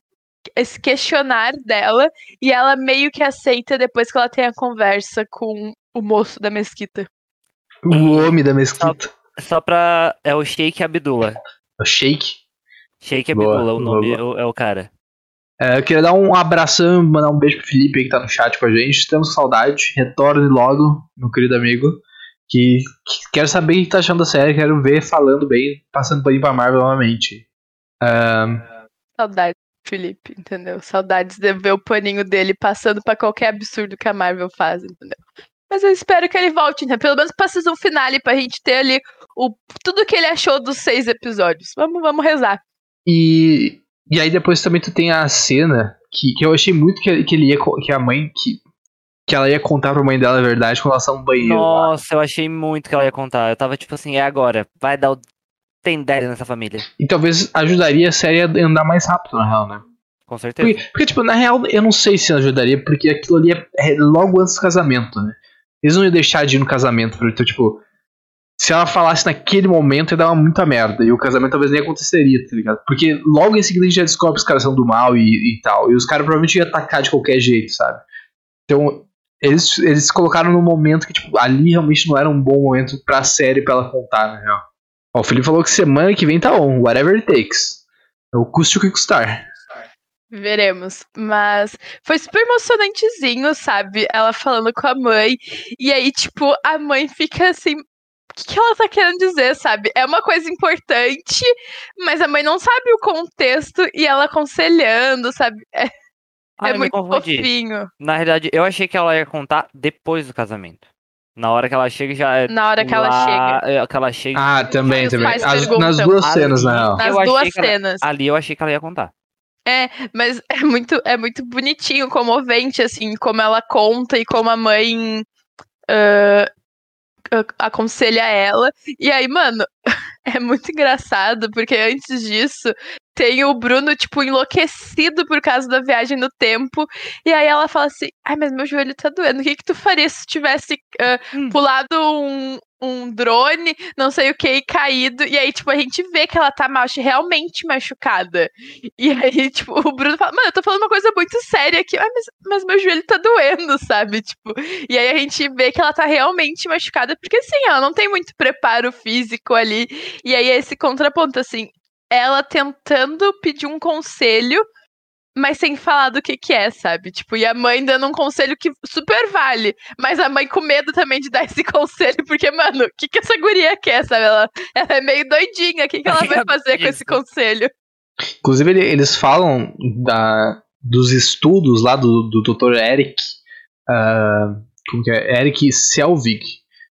esse questionar dela e ela meio que aceita depois que ela tem a conversa com o moço da mesquita. O homem da mesquita. Só, só pra. É o Sheik Abdullah. O Sheik? Sheik Abdullah, o nome boa, boa. É, o, é, o cara. É, eu queria dar um abração, mandar um beijo pro Felipe aí que tá no chat com a gente. Temos saudade. Retorne logo, meu querido amigo. Que, que quero saber o que tá achando da série, quero ver falando bem, passando paninho pra Marvel novamente. Um... Saudades, Felipe, entendeu? Saudades de ver o paninho dele passando para qualquer absurdo que a Marvel faz, entendeu? Mas eu espero que ele volte, né? Pelo menos pra season finale, pra gente ter ali o, tudo que ele achou dos seis episódios. Vamos, vamos rezar. E, e aí depois também tu tem a cena que, que eu achei muito que, que ele ia que a mãe que, que ela ia contar pra mãe dela a verdade com relação ao banheiro. Nossa, lá. eu achei muito que ela ia contar. Eu tava tipo assim, é agora. Vai dar o. Tem 10 nessa família. E talvez ajudaria a série a andar mais rápido, na real, né? Com certeza. Porque, porque, tipo, na real, eu não sei se ajudaria, porque aquilo ali é, é logo antes do casamento, né? Eles não iam deixar de ir no casamento. Então, tipo, se ela falasse naquele momento, ia dar muita merda. E o casamento talvez nem aconteceria, tá ligado? Porque logo em seguida a gente já descobre que os caras são do mal e, e tal. E os caras provavelmente iam atacar de qualquer jeito, sabe? Então, eles, eles se colocaram num momento que, tipo, ali realmente não era um bom momento pra série pra ela contar, na real. Ó, o Felipe falou que semana que vem tá on, whatever it takes. É o custo que custar. Veremos. Mas foi super emocionantezinho, sabe? Ela falando com a mãe. E aí, tipo, a mãe fica assim. O que, que ela tá querendo dizer, sabe? É uma coisa importante, mas a mãe não sabe o contexto e ela aconselhando, sabe? É, Ai, é muito fofinho. Na realidade, eu achei que ela ia contar depois do casamento. Na hora que ela chega já é Na hora que ela chega. É, que ela chega. Ah, também, também. As, nas duas cenas, na real. Nas duas cenas. Ela, ali eu achei que ela ia contar. É, mas é muito, é muito bonitinho, comovente, assim, como ela conta e como a mãe uh, aconselha ela. E aí, mano, é muito engraçado, porque antes disso tem o Bruno, tipo, enlouquecido por causa da viagem no tempo. E aí ela fala assim: Ai, mas meu joelho tá doendo. O que, que tu faria se tivesse uh, hum. pulado um, um drone, não sei o que, caído. E aí, tipo, a gente vê que ela tá macho, realmente machucada. E aí, tipo, o Bruno fala, mano, eu tô falando uma coisa muito séria aqui. Ah, mas, mas meu joelho tá doendo, sabe? Tipo, e aí a gente vê que ela tá realmente machucada, porque assim, ela não tem muito preparo físico ali. E aí esse contraponto, assim, ela tentando pedir um conselho mas sem falar do que que é, sabe? Tipo, e a mãe dando um conselho que super vale, mas a mãe com medo também de dar esse conselho, porque, mano, o que que essa guria quer, sabe? Ela, ela é meio doidinha, o que que ela vai fazer com esse conselho? Inclusive, eles falam da, dos estudos lá do, do Dr. Eric, uh, como que é? Eric Selvig.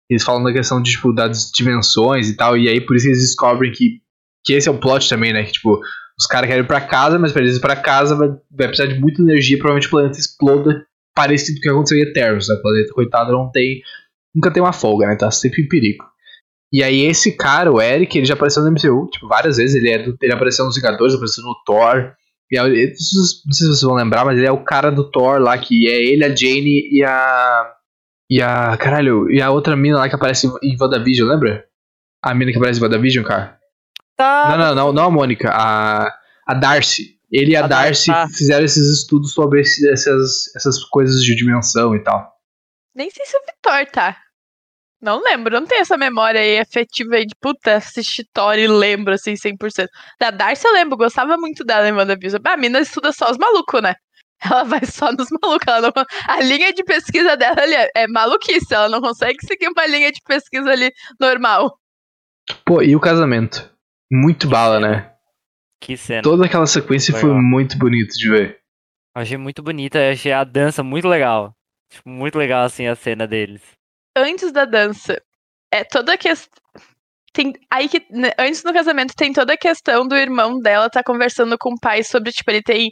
Eles falam da questão de, tipo, das dimensões e tal, e aí por isso eles descobrem que, que esse é o plot também, né? Que, tipo, Os caras querem ir pra casa, mas pra eles ir pra casa vai, vai precisar de muita energia, provavelmente o planeta exploda, parecido com o que aconteceu em Eternos, né? O planeta, coitado, não tem. Nunca tem uma folga, né? Tá sempre em perigo. E aí esse cara, o Eric, ele já apareceu no MCU, tipo, várias vezes. Ele, é do, ele apareceu nos Vingadores, apareceu no Thor. E é, não sei se vocês vão lembrar, mas ele é o cara do Thor lá, que é ele, a Jane e a. E a. Caralho, e a outra mina lá que aparece em WandaVision, lembra? A mina que aparece em WandaVision, cara. Tá. Não, não, não, não a Mônica, a, a Darcy. Ele e a, A Darcy tá. fizeram esses estudos sobre esse- essas, essas coisas de dimensão e tal. Nem sei se o Vitor tá. Não lembro, não tenho essa memória aí afetiva aí de puta, assisti Thor e lembro assim 100%. Da Darcy eu lembro, gostava muito dela em WandaVision. A mina estuda só os malucos, né? Ela vai só nos malucos. Não... A linha de pesquisa dela ali é, é maluquice. Ela não consegue seguir uma linha de pesquisa ali normal. Pô, e o casamento? Muito bala, né? Que cena. Toda aquela sequência foi muito bonito de ver. Achei muito bonita, achei a dança muito legal. Tipo, muito legal, assim, a cena deles. Antes da dança, é toda a questão. Tem, aí que, né, antes do casamento tem toda a questão do irmão dela tá conversando com o pai sobre, tipo, ele tem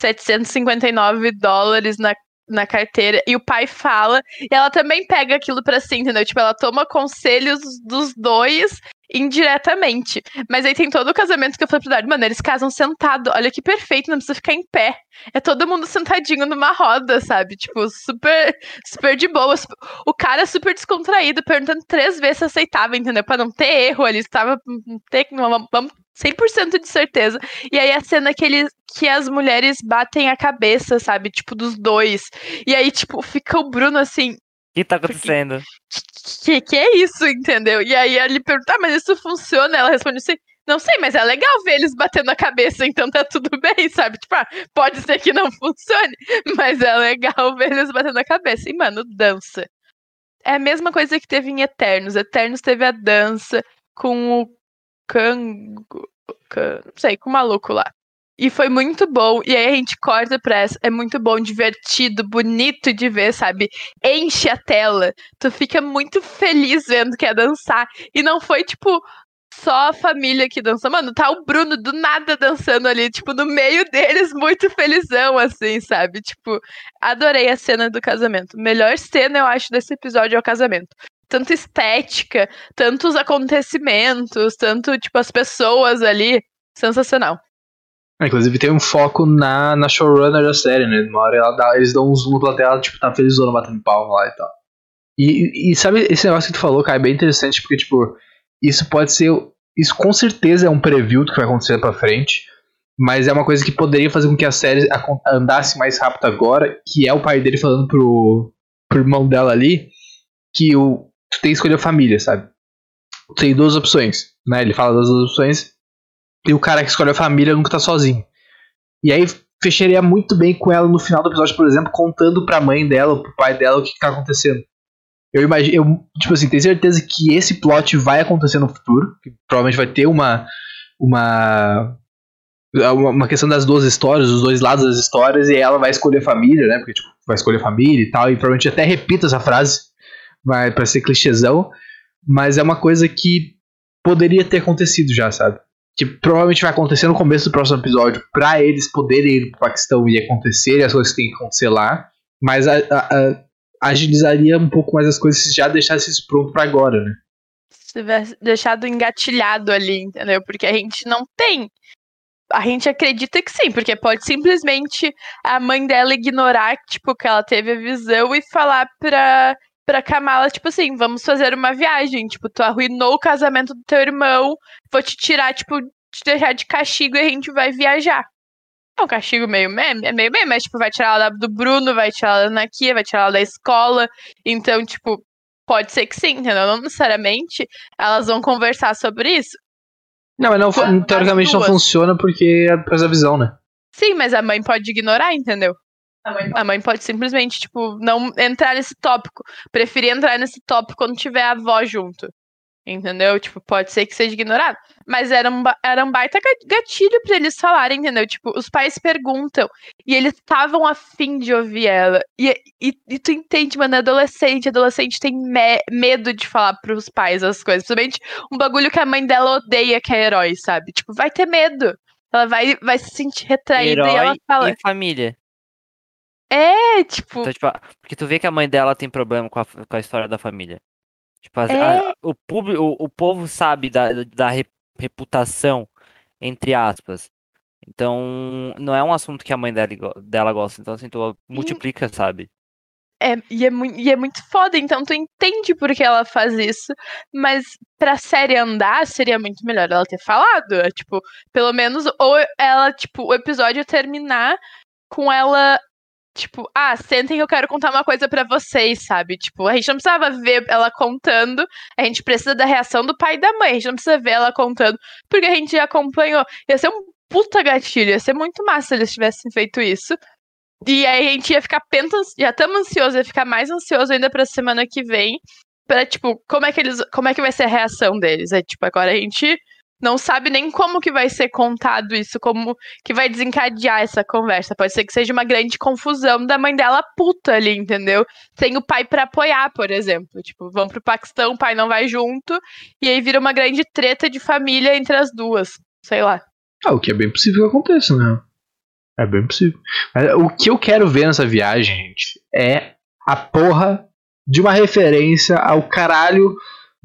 759 dólares na, na carteira e o pai fala e ela também pega aquilo pra si, entendeu? Tipo, ela toma conselhos dos dois indiretamente. Mas aí tem todo o casamento que eu falei pro Dário, mano, eles casam sentado, olha que perfeito, não precisa ficar em pé. É todo mundo sentadinho numa roda, sabe? Tipo, super, super de boa. O cara super descontraído, perguntando três vezes se aceitava, entendeu? Pra não ter erro ali, estava ter, vamos 100% de certeza. E aí a cena que eles que as mulheres batem a cabeça, sabe? Tipo, dos dois. E aí, tipo, fica o Bruno assim, O que tá acontecendo? que que é isso, entendeu? E aí ele pergunta, ah, mas isso funciona? Ela responde assim, não sei, mas é legal ver eles batendo a cabeça, então tá tudo bem, sabe? Tipo, ah, pode ser que não funcione, mas é legal ver eles batendo a cabeça. E, mano, dança. É a mesma coisa que teve em Eternos. Eternos teve a dança com o Kango. Kan- Não sei, com o maluco lá. E foi muito bom. E aí a gente corta pra essa. É muito bom, divertido, bonito de ver, sabe? Enche a tela. Tu fica muito feliz vendo que é dançar. E não foi, tipo, só a família que dança. Mano, tá o Bruno do nada dançando ali, tipo, no meio deles, muito felizão, assim, sabe? Tipo, adorei a cena do casamento. Melhor cena, eu acho, desse episódio é o casamento. Tanto estética, tanto os acontecimentos, tanto, tipo, as pessoas ali. Sensacional. Ah, Inclusive tem um foco na, na showrunner da série, né? Uma hora dá- eles dão um zoom no plateia, tipo, tá felizona batendo palma lá e tal. E, e sabe, esse negócio que tu falou, cara, é bem interessante, porque, tipo, isso pode ser. Isso com certeza é um preview do que vai acontecer pra frente. Mas é uma coisa que poderia fazer com que a série andasse mais rápido agora, que é o pai dele falando pro, pro irmão dela ali que o, tu tem que escolher a família, sabe? Tu tem duas opções, né? Ele fala das duas opções. E o cara que escolhe a família nunca tá sozinho. E aí fecharia muito bem com ela no final do episódio, por exemplo, contando pra mãe dela, pro pai dela o que, que tá acontecendo. Eu imagino, eu, tipo assim, tenho certeza que esse plot vai acontecer no futuro. Que provavelmente vai ter uma. Uma. Uma questão das duas histórias, dos dois lados das histórias, e ela vai escolher família, né? Porque, tipo, vai escolher família e tal, e provavelmente até repita essa frase, vai pra ser clichêzão, mas é uma coisa que poderia ter acontecido já, sabe? Que provavelmente vai acontecer no começo do próximo episódio pra eles poderem ir pro Paquistão e acontecer as coisas que tem que acontecer lá, mas a- a- a- agilizaria um pouco mais as coisas se já deixasse isso pronto pra agora, né? Se tivesse deixado engatilhado ali, entendeu? Porque a gente não tem. A gente acredita que sim, porque pode simplesmente a mãe dela ignorar, tipo, que ela teve a visão e falar pra, pra Kamala, tipo assim, vamos fazer uma viagem. Tipo, tu arruinou o casamento do teu irmão, vou te tirar, tipo, te deixar de castigo e a gente vai viajar. É um castigo meio meme, é meio meme, mas, tipo, vai tirar ela do Bruno, vai tirar ela da Nakia, vai tirar ela da escola. Então, tipo, pode ser que sim, entendeu? Não necessariamente elas vão conversar sobre isso. Não, mas não, teoricamente não funciona porque é por causa da visão, né? Sim, mas a mãe pode ignorar, entendeu? A mãe pode simplesmente, tipo, não entrar nesse tópico. Preferir entrar nesse tópico quando tiver a avó junto. Entendeu? Tipo, pode ser que seja ignorado. Mas era um, era um baita ga- gatilho pra eles falarem, entendeu? Tipo, os pais perguntam. E eles estavam afim de ouvir ela. E, e, e tu entende, mano, adolescente. Adolescente tem me- medo de falar pros pais as coisas. Principalmente um bagulho que a mãe dela odeia, que é herói, sabe? Tipo, vai ter medo. Ela vai, vai se sentir retraída Herói e ela fala. e família. É, tipo. Então, tipo, porque tu vê que a mãe dela tem problema com a, com a história da família. Tipo, É. a- o, público, o, o povo sabe da, da re- reputação, entre aspas. Então, não é um assunto que a mãe dela, dela gosta. Então, assim, tu multiplica, sabe? É, e, é muito, e é muito foda, então tu entende por que ela faz isso, mas pra série andar seria muito melhor ela ter falado. é, Tipo, pelo menos, ou ela, tipo, o episódio terminar com ela, tipo, ah, sentem, eu quero contar uma coisa pra vocês, sabe? Tipo, a gente não precisava ver ela contando, a gente precisa da reação do pai e da mãe, a gente não precisa ver ela contando, porque a gente acompanhou. Ia ser um puta gatilho, ia ser muito massa se eles tivessem feito isso. E aí a gente ia ficar penta, já estamos ansiosos, ia ficar mais ansioso ainda pra semana que vem. Pra, tipo, como é que eles. Como é que vai ser a reação deles? É tipo, agora a gente não sabe nem como que vai ser contado isso, como que vai desencadear essa conversa. Pode ser que seja uma grande confusão da mãe dela puta ali, entendeu? Sem o pai pra apoiar, por exemplo. Tipo, vão pro Paquistão, o pai não vai junto, e aí vira uma grande treta de família entre as duas. Sei lá. Ah, o que é bem possível que aconteça, né? É bem possível. Mas o que eu quero ver nessa viagem, gente, é a porra de uma referência ao caralho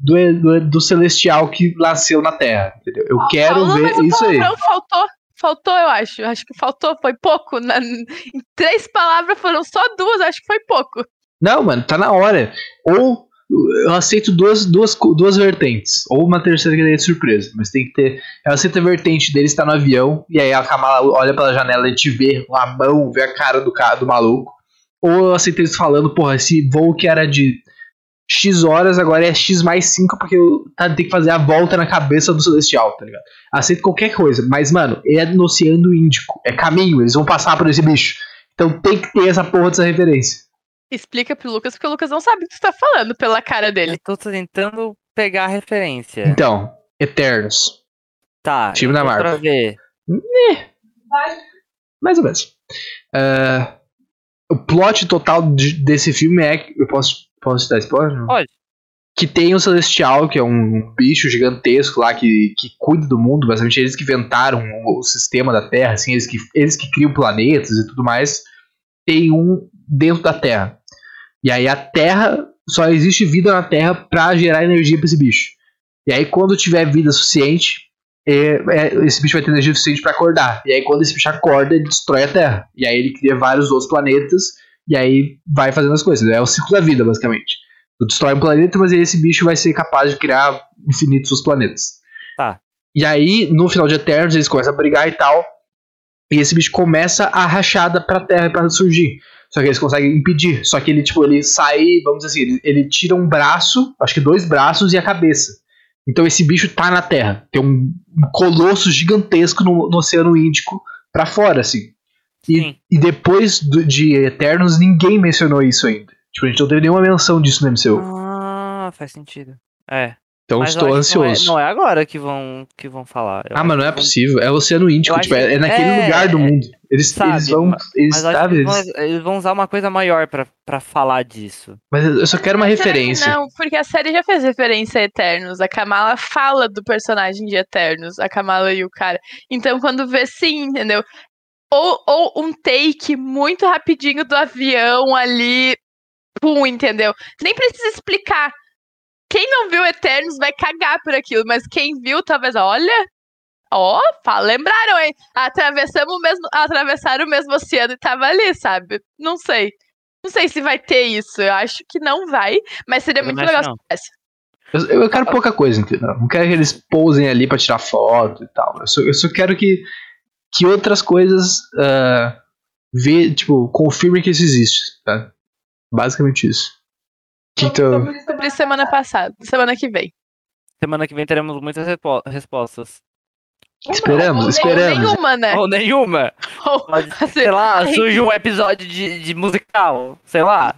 do, do, do celestial que nasceu na Terra. Entendeu? Eu quero Falou, mas ver o isso aí. faltou. Faltou, eu acho. Acho que faltou, foi pouco. Na- em três palavras foram só duas, acho que foi pouco. Não, mano, tá na hora. Ou eu aceito duas, duas, duas vertentes. Ou uma terceira que é de surpresa. Mas tem que ter. Eu aceito a vertente dele estar no avião. E aí a Kamala olha pela janela e te vê a mão, vê a cara do, cara, do maluco. Ou eu aceito eles falando, porra, esse voo que era de X horas, agora é X mais 5, porque eu tá, tem que fazer a volta na cabeça do Celestial, tá ligado? Aceito qualquer coisa. Mas, mano, é no Oceano Índico. É caminho, eles vão passar por esse bicho. Então tem que ter essa porra dessa referência. Explica pro Lucas, porque o Lucas não sabe o que tu tá falando pela cara dele. Eu tô tentando pegar a referência. Então, Eternos. Tá, Time da Marvel. pra ver. Mais ou menos. Ah, o plot total de- desse filme é. Eu posso, posso dar spoiler? Não? Pode. Que tem o Celestial, que é um bicho gigantesco lá que, que cuida do mundo. Basicamente, eles que inventaram o, sistema da Terra, assim, eles que, eles que criam planetas e tudo mais. Tem um dentro da Terra. E aí a Terra. Só existe vida na Terra pra gerar energia pra esse bicho. E aí, quando tiver vida suficiente, é, é, esse bicho vai ter energia suficiente pra acordar. E aí, quando esse bicho acorda, ele destrói a Terra. E aí, ele cria vários outros planetas. E aí, vai fazendo as coisas. É o ciclo da vida, basicamente. Tu destrói um planeta, mas aí esse bicho vai ser capaz de criar infinitos planetas. Tá. E aí, no final de Eternos, eles começam a brigar e tal. E esse bicho começa a rachada pra Terra pra surgir. Só que eles conseguem impedir. Só que ele, tipo, ele sai, vamos dizer assim, ele, ele tira um braço, acho que dois braços e a cabeça. Então esse bicho tá na Terra. Tem um, um colosso gigantesco no, no Oceano Índico pra fora, assim. E, e depois do- de Eternos, ninguém mencionou isso ainda. Tipo, a gente não teve nenhuma menção disso no MCU. Ah, faz sentido. É. Então mas estou que não é- ansioso. Não é, agora que vão, que vão falar. Eu Ah, mas não é possível. É o Oceano Índico, tipo, é, é naquele é, lugar do mundo. Eles, sabe, eles vão. Eles, sabe, eles- vão, eles vão usar uma coisa maior pra, pra falar disso. Mas eu só quero uma referência. Não, porque a série já fez referência a Eternos. A Kamala fala do personagem de Eternos, a Kamala e o cara. Então, quando vê sim, entendeu? Ou, ou um take muito rapidinho do avião ali. Pum, entendeu? Nem precisa explicar. Quem não viu Eternos vai cagar por aquilo, mas quem viu, talvez, olha. Ó, fala, lembraram, hein? Atravessamos o mesmo, atravessaram o mesmo oceano e tava ali, sabe? Não sei. Não sei se vai ter isso. Eu acho que não vai, mas seria Eu muito legal se. Eu, eu quero pouca coisa, entendeu? Não quero que eles pousem ali pra tirar foto e tal. Eu só, eu só quero que, que outras coisas ah, vê, tipo, confirmem que isso existe, tá? Basicamente isso. Que então, Vamos descobrir semana passada, semana que vem. Semana que vem teremos muitas respostas. esperamos, Ou esperamos. nenhuma, né? Ou nenhuma. Ou, Pode, assim, sei lá, surge um episódio de, de musical. Sei lá.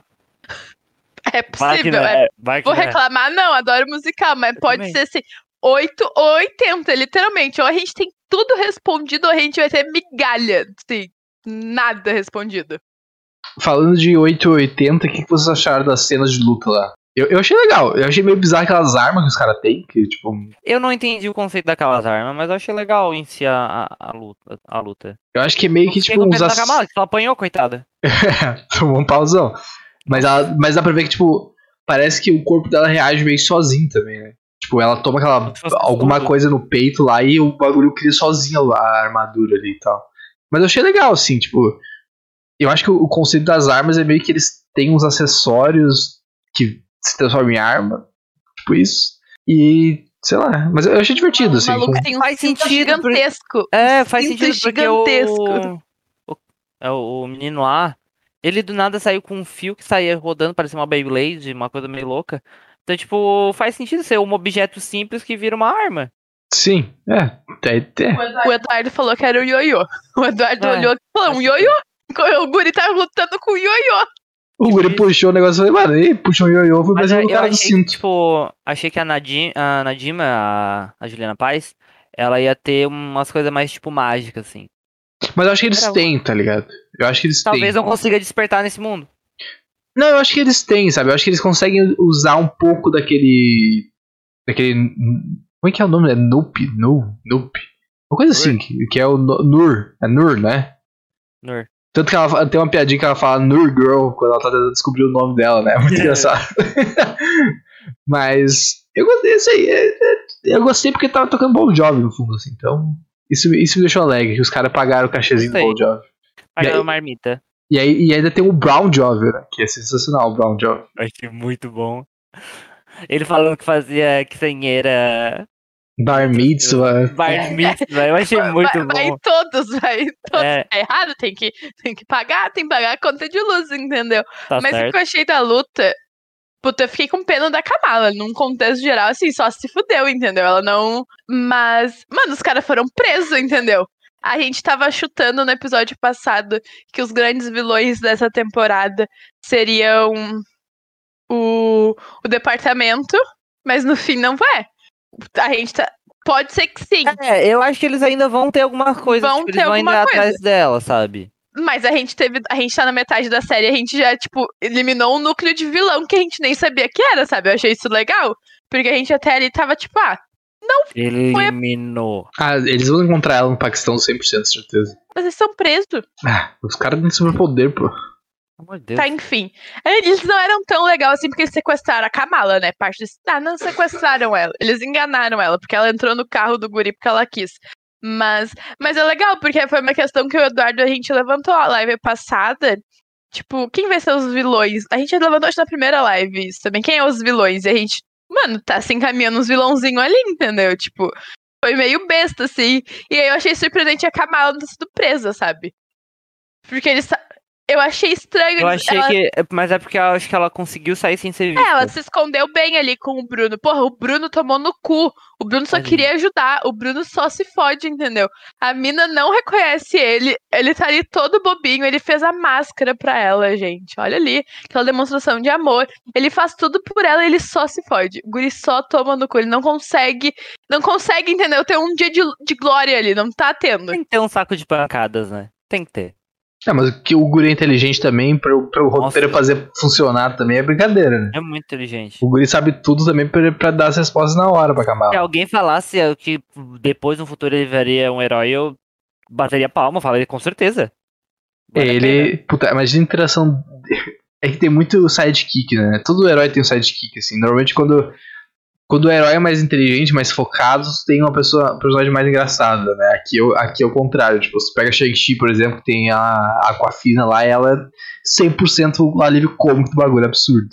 é Vai que possível. não é. é. Vai que Vou não é. reclamar, não, adoro musical, mas Eu pode também. ser assim, 8 ou 80, literalmente. Ou a gente tem tudo respondido, ou a gente vai ter migalha, assim, nada respondido. Falando de 880, o que que vocês acharam das cenas de luta lá? Eu, eu achei legal. Eu achei meio bizarro aquelas armas que os caras têm, que, tipo. Eu não entendi o conceito daquelas armas, mas eu achei legal em si a, a, a luta, a luta. Eu acho que é meio que, tipo, uns. ass- Kamala, que ela apanhou, coitada. Tomou um pauzão. Mas, ela, mas dá pra ver que, tipo, parece que o corpo dela reage meio sozinho também, né? Tipo, ela toma aquela. Alguma coisa no peito lá e o bagulho cria sozinho a armadura ali e tal. Mas eu achei legal, assim, tipo. Eu acho que o, conceito das armas é meio que eles têm uns acessórios que se transformam em arma. Tipo isso. E. Sei lá. Mas eu achei divertido, O assim. maluco com- tem um Faz sentido, gigantesco. É, faz Cinto sentido porque gigantesco. o, o, é, o o menino lá, ele do nada saiu com um fio que saía rodando, parecia uma Beyblade, uma coisa meio louca. Então, tipo, faz sentido ser um objeto simples que vira uma arma. Sim, é. Tem, tem. O Eduardo falou que era o ioiô. O Eduardo É, olhou e falou, um ioiô? O Guri tá lutando com o ioiô. O Guri puxou o negócio e falei, mano, e puxou um ioiô, foi eu, um cara do cinto. tipo, achei que a, Nadim, a Nadima, a, a Juliana Paz, ela ia ter umas coisas mais, tipo, mágicas, assim. Mas eu acho que eles têm, tá ligado? Eu acho que eles Talvez têm. não consiga despertar nesse mundo. Não, eu acho que eles têm, sabe? Eu acho que eles conseguem usar um pouco daquele. Daquele. Como é que é o nome? É Noop? Noop? Uma coisa assim, que, que é o Nur. É Nur, né? Nur. Tanto que ela tem uma piadinha que ela fala Nur Girl quando ela tá tentando descobrir o nome dela, né? É muito engraçado. Mas eu gostei disso aí. é- é- Eu gostei porque tava tocando Bon Jovi no fundo, assim. Então, isso, isso me deixou alegre, que os caras pagaram o cachezinho do Gostei. Bon Jovi. Pagando aí- uma marmita. E, aí, e ainda tem o Brown Jovi, né? Que é sensacional, o Brown Jovi. Achei muito bom. Ele falando que fazia que era Bar Mitzvah. bar mitzvah. Eu achei muito vai, vai bom. em todos, vai em todos. É. É errado, tem que, tem que pagar, tem que pagar a conta de luz, entendeu? Tá Mas o certo. que eu achei da luta, puta, eu fiquei com pena da Kamala. Num contexto geral, assim, só se fudeu, entendeu? Ela não. Mas, mano, os caras foram presos, entendeu? A gente tava chutando no episódio passado que os grandes vilões dessa temporada seriam o, o departamento, mas no fim não vai. A gente tá. Pode ser que sim. É, eu acho que eles ainda vão ter alguma coisa. Vão tipo, ter eles vão alguma ainda coisa. atrás dela, sabe? Mas a gente teve. A gente tá na metade da série, a gente já, tipo, eliminou um núcleo de vilão que a gente nem sabia que era, sabe? Eu achei isso legal. Porque a gente até ali tava, tipo, ah, Eliminou. Ah, eles vão encontrar ela no Paquistão 100%, certeza. mas eles são presos. Ah, os caras têm superpoder, pô. Amor de Deus. Tá, enfim. Eles não eram tão legal assim porque eles sequestraram a Kamala, né? Parte desse. Ah, não sequestraram ela. Eles enganaram ela, porque ela entrou no carro do guri porque ela quis. Mas, mas é legal, porque foi uma questão que o Eduardo a gente levantou a live passada. Tipo, quem vai ser os vilões? A gente levantou acho, na primeira live isso também. Quem é os vilões? E a gente, mano, tá se encaminhando uns vilãozinhos ali, entendeu? Tipo, foi meio besta, assim. E aí eu achei surpreendente a Kamala ter sido presa, sabe? Porque eles. Eu achei estranho. Eu achei ela- que. Mas é porque eu acho que ela conseguiu sair sem ser vista. é, ela se escondeu bem ali com o Bruno. Porra, o Bruno tomou no cu. O Bruno só queria ajudar. O Bruno só se fode, entendeu? A mina não reconhece ele. Ele tá ali todo bobinho. Ele fez a máscara pra ela, gente. Olha ali. Aquela demonstração de amor. Ele faz tudo por ela e ele só se fode. O Guri só toma no cu. Ele não consegue. Não consegue, entendeu? Ter um dia de, de glória ali. Não tá tendo. Tem que ter um saco de pancadas, né? Tem que ter. É, mas que o guri é inteligente também, pra, pra o Nossa. roteiro fazer funcionar também é brincadeira, né? É muito inteligente. O guri sabe tudo também pra, pra dar as respostas na hora pra Se Kamala. alguém falasse eh, que depois no futuro ele viria um herói, eu bateria palma, falaria com certeza. Vale. Ele. Puta, imagina a interação. É que tem muito sidekick, né? Todo herói tem um sidekick, assim. Normalmente quando. Quando o herói é mais inteligente, mais focado, tem uma pessoa, um personagem mais engraçada, né? Aqui, eu, aqui é o contrário. Tipo, você pega Shang-Chi, por exemplo, que tem a, Aquafina lá, e ela é 100% o alívio cômico do bagulho, é absurdo.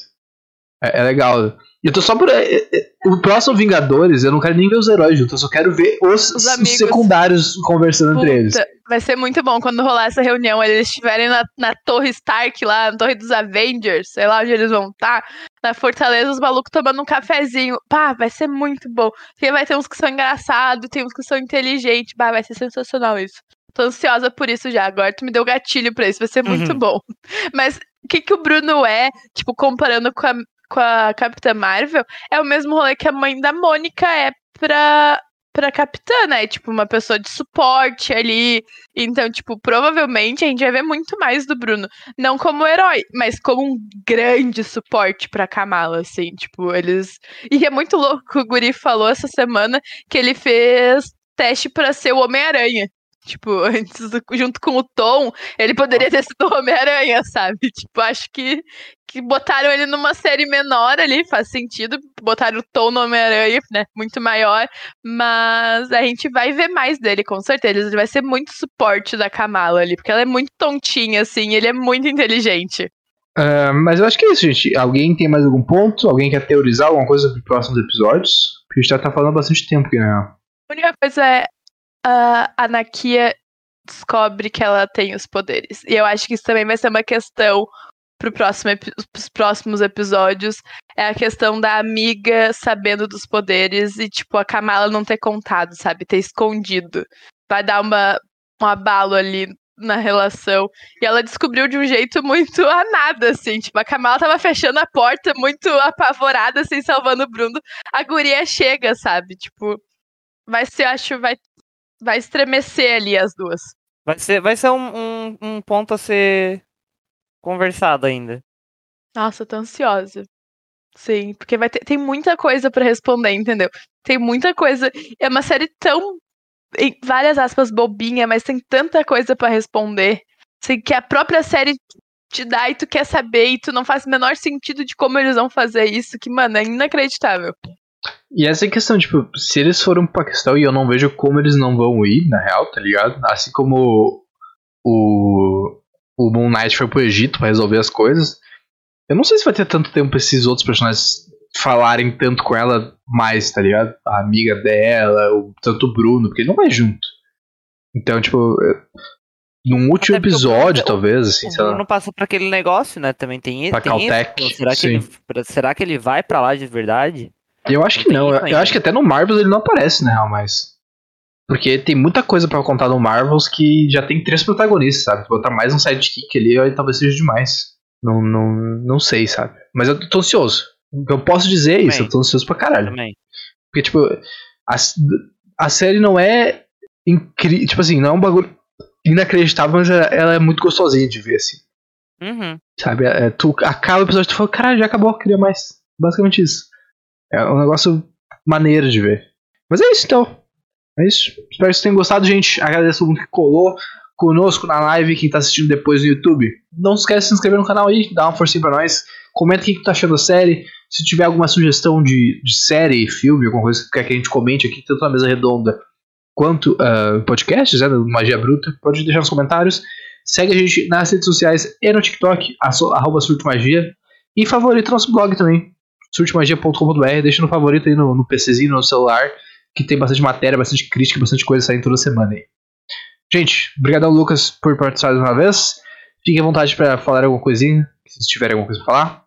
É, é legal. E eu tô só por. é, é, O próximo Vingadores, eu não quero nem ver os heróis juntos, eu só quero ver os, Os os secundários conversando entre eles. Puta, vai ser muito bom quando rolar essa reunião. Eles estiverem na, na Torre Stark, lá, na Torre dos Avengers, sei lá onde eles vão estar. Na Fortaleza, os malucos tomando um cafezinho. Pá, vai ser muito bom. Porque vai ter uns que são engraçados, tem uns que são inteligentes. Bah, vai ser sensacional isso. Tô ansiosa por isso já. Agora tu me deu gatilho pra isso, vai ser muito Uhum. bom. Mas o que, que o Bruno é, tipo, comparando com a, com a Capitã Marvel, é o mesmo rolê que a mãe da Mônica é pra, pra capitã, né? Tipo, uma pessoa de suporte ali. Então, tipo, provavelmente a gente vai ver muito mais do Bruno. Não como herói, mas como um grande suporte pra Kamala, assim. Tipo, eles. E é muito louco que o Guri falou essa semana que ele fez teste pra ser o Homem-Aranha. Tipo, antes, junto com o Tom, ele poderia ter sido o Homem-Aranha, sabe? Tipo, acho que, que botaram ele numa série menor ali, faz sentido. Botaram o Tom no Homem-Aranha, né? Muito maior. Mas a gente vai ver mais dele, com certeza. Ele vai ser muito suporte da Kamala ali, porque ela é muito tontinha, assim, ele é muito inteligente. Uh, mas eu acho que é isso, gente. Alguém tem mais algum ponto? Alguém quer teorizar alguma coisa os próximos episódios? Porque a gente já tá falando há bastante tempo aqui, né? A única coisa é, a Anakia descobre que ela tem os poderes. E eu acho que isso também vai ser uma questão para próximo os próximos episódios. É a questão da amiga sabendo dos poderes e, tipo, a Kamala não ter contado, sabe? Ter escondido. Vai dar uma, um abalo ali na relação. E ela descobriu de um jeito muito a nada, assim. Tipo, a Kamala tava fechando a porta, muito apavorada, assim, salvando o Bruno. A guria chega, sabe? Tipo, vai ser, acho, vai vai estremecer ali as duas. Vai ser, vai ser um, um, um ponto a ser conversado ainda. Nossa, eu tô ansiosa. Sim, porque vai ter, tem muita coisa para responder, entendeu? Tem muita coisa. É uma série tão, em várias aspas, bobinha, mas tem tanta coisa para responder. Assim, que a própria série te dá e tu quer saber e tu não faz o menor sentido de como eles vão fazer isso, que, mano, é inacreditável. E essa é a questão, tipo, se eles foram pro Paquistão e eu não vejo como eles não vão ir, na real, tá ligado? Assim como o, o Moon Knight foi pro Egito pra resolver as coisas. Eu não sei se vai ter tanto tempo pra esses outros personagens falarem tanto com ela mais, tá ligado? A amiga dela, o, tanto o Bruno, porque ele não vai junto. Então, tipo, num último episódio, talvez, assim, o Bruno passa pra aquele negócio, né? Também tem, pra tem Caltech, isso. Será que, ele, será que ele vai pra lá de verdade? Eu acho que não. Eu, eu acho que até no Marvels ele não aparece, na real, mas. Porque tem muita coisa para contar no Marvels que já tem três protagonistas, sabe? Botar mais um sidekick ali aí talvez seja demais. Não, não, não sei, sabe? Mas eu tô ansioso. Eu posso dizer Também. isso, eu tô ansioso pra caralho. Também. Porque, tipo, a, a série não é incrível. Tipo assim, não é um bagulho inacreditável, mas ela, ela é muito gostosinha de ver, assim. Uhum. Sabe? É, tu acaba o episódio e tu fala, caralho, já acabou, queria mais. Basicamente isso. É um negócio maneiro de ver. Mas é isso então. É isso. Espero que vocês tenham gostado, gente. Agradeço todo mundo que colou conosco na live, quem tá assistindo depois no YouTube. Não esquece de se inscrever no canal aí, dá uma forcinha pra nós. Comenta o que, que tá achando da série. Se tiver alguma sugestão de, de série, filme, alguma coisa que quer que a gente comente aqui, tanto na mesa redonda quanto uh, podcasts, né, Magia Bruta, pode deixar nos comentários. Segue a gente nas redes sociais e no TikTok, arroba Magia. E favorita nosso blog também, surtemagia.com.br, deixa no favorito aí no, no PCzinho, no celular, que tem bastante matéria, bastante crítica, bastante coisa saindo toda semana aí. Gente, obrigado Lucas por participar mais uma vez. Fique à vontade para falar alguma coisinha, se tiverem alguma coisa pra falar.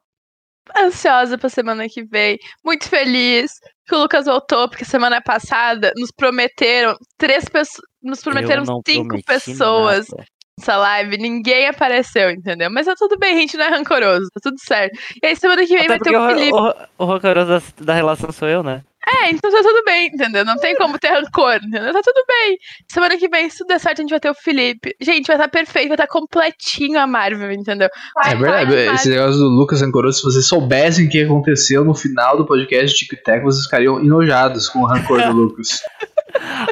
Ansiosa pra semana que vem. Muito feliz que o Lucas voltou, porque semana passada nos prometeram três pessoas. Nos prometeram cinco pessoas nada essa live, ninguém apareceu, entendeu? Mas tá tudo bem, a gente não é rancoroso, tá tudo certo. E aí semana que vem Até vai ter o Felipe. O, o, o rancoroso da, da relação sou eu, né? É, então tá tudo bem, entendeu? Não tem como ter rancor, entendeu? Tá tudo bem. Semana que vem, se tudo der certo, a gente vai ter o Felipe. Gente, vai estar tá perfeito, vai estar tá completinho a Marvel, entendeu? Vai, é verdade, vai, esse negócio do Lucas Rancoroso, se vocês soubessem o que aconteceu no final do podcast de Tic Tac, vocês ficariam enojados com o rancor do Lucas.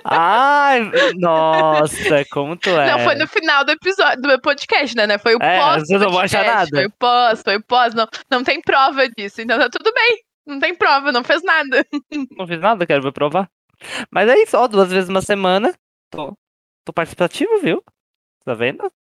Ai, nossa, como tu é. Não, foi no final do episódio, do meu podcast, né? Foi o é, pós. Não vou achar nada. Foi o pós, foi o pós. Não, não tem prova disso, então tá tudo bem. Não tem prova, não fez nada. Não fiz nada, quero ver provar. Mas é isso, ó, duas vezes uma semana. Tô, tô participativo, viu? Tá vendo?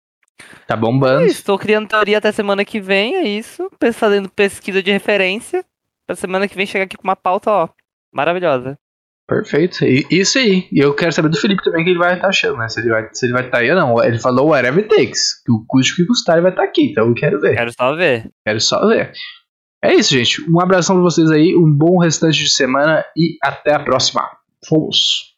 Tá bombando. Estou criando teoria até semana que vem, é isso. Fazendo pesquisa de referência. Pra semana que vem chegar aqui com uma pauta, ó, maravilhosa. Perfeito. E, isso aí. E eu quero saber do Felipe também o que ele vai estar achando, né? Se ele vai, se ele vai estar aí ou não. Ele falou whatever it takes. Que o custo que custar ele vai estar aqui. Então eu quero ver. Quero só ver. Quero só ver. É isso, gente. Um abração pra vocês aí, um bom restante de semana e até a próxima. Fomos!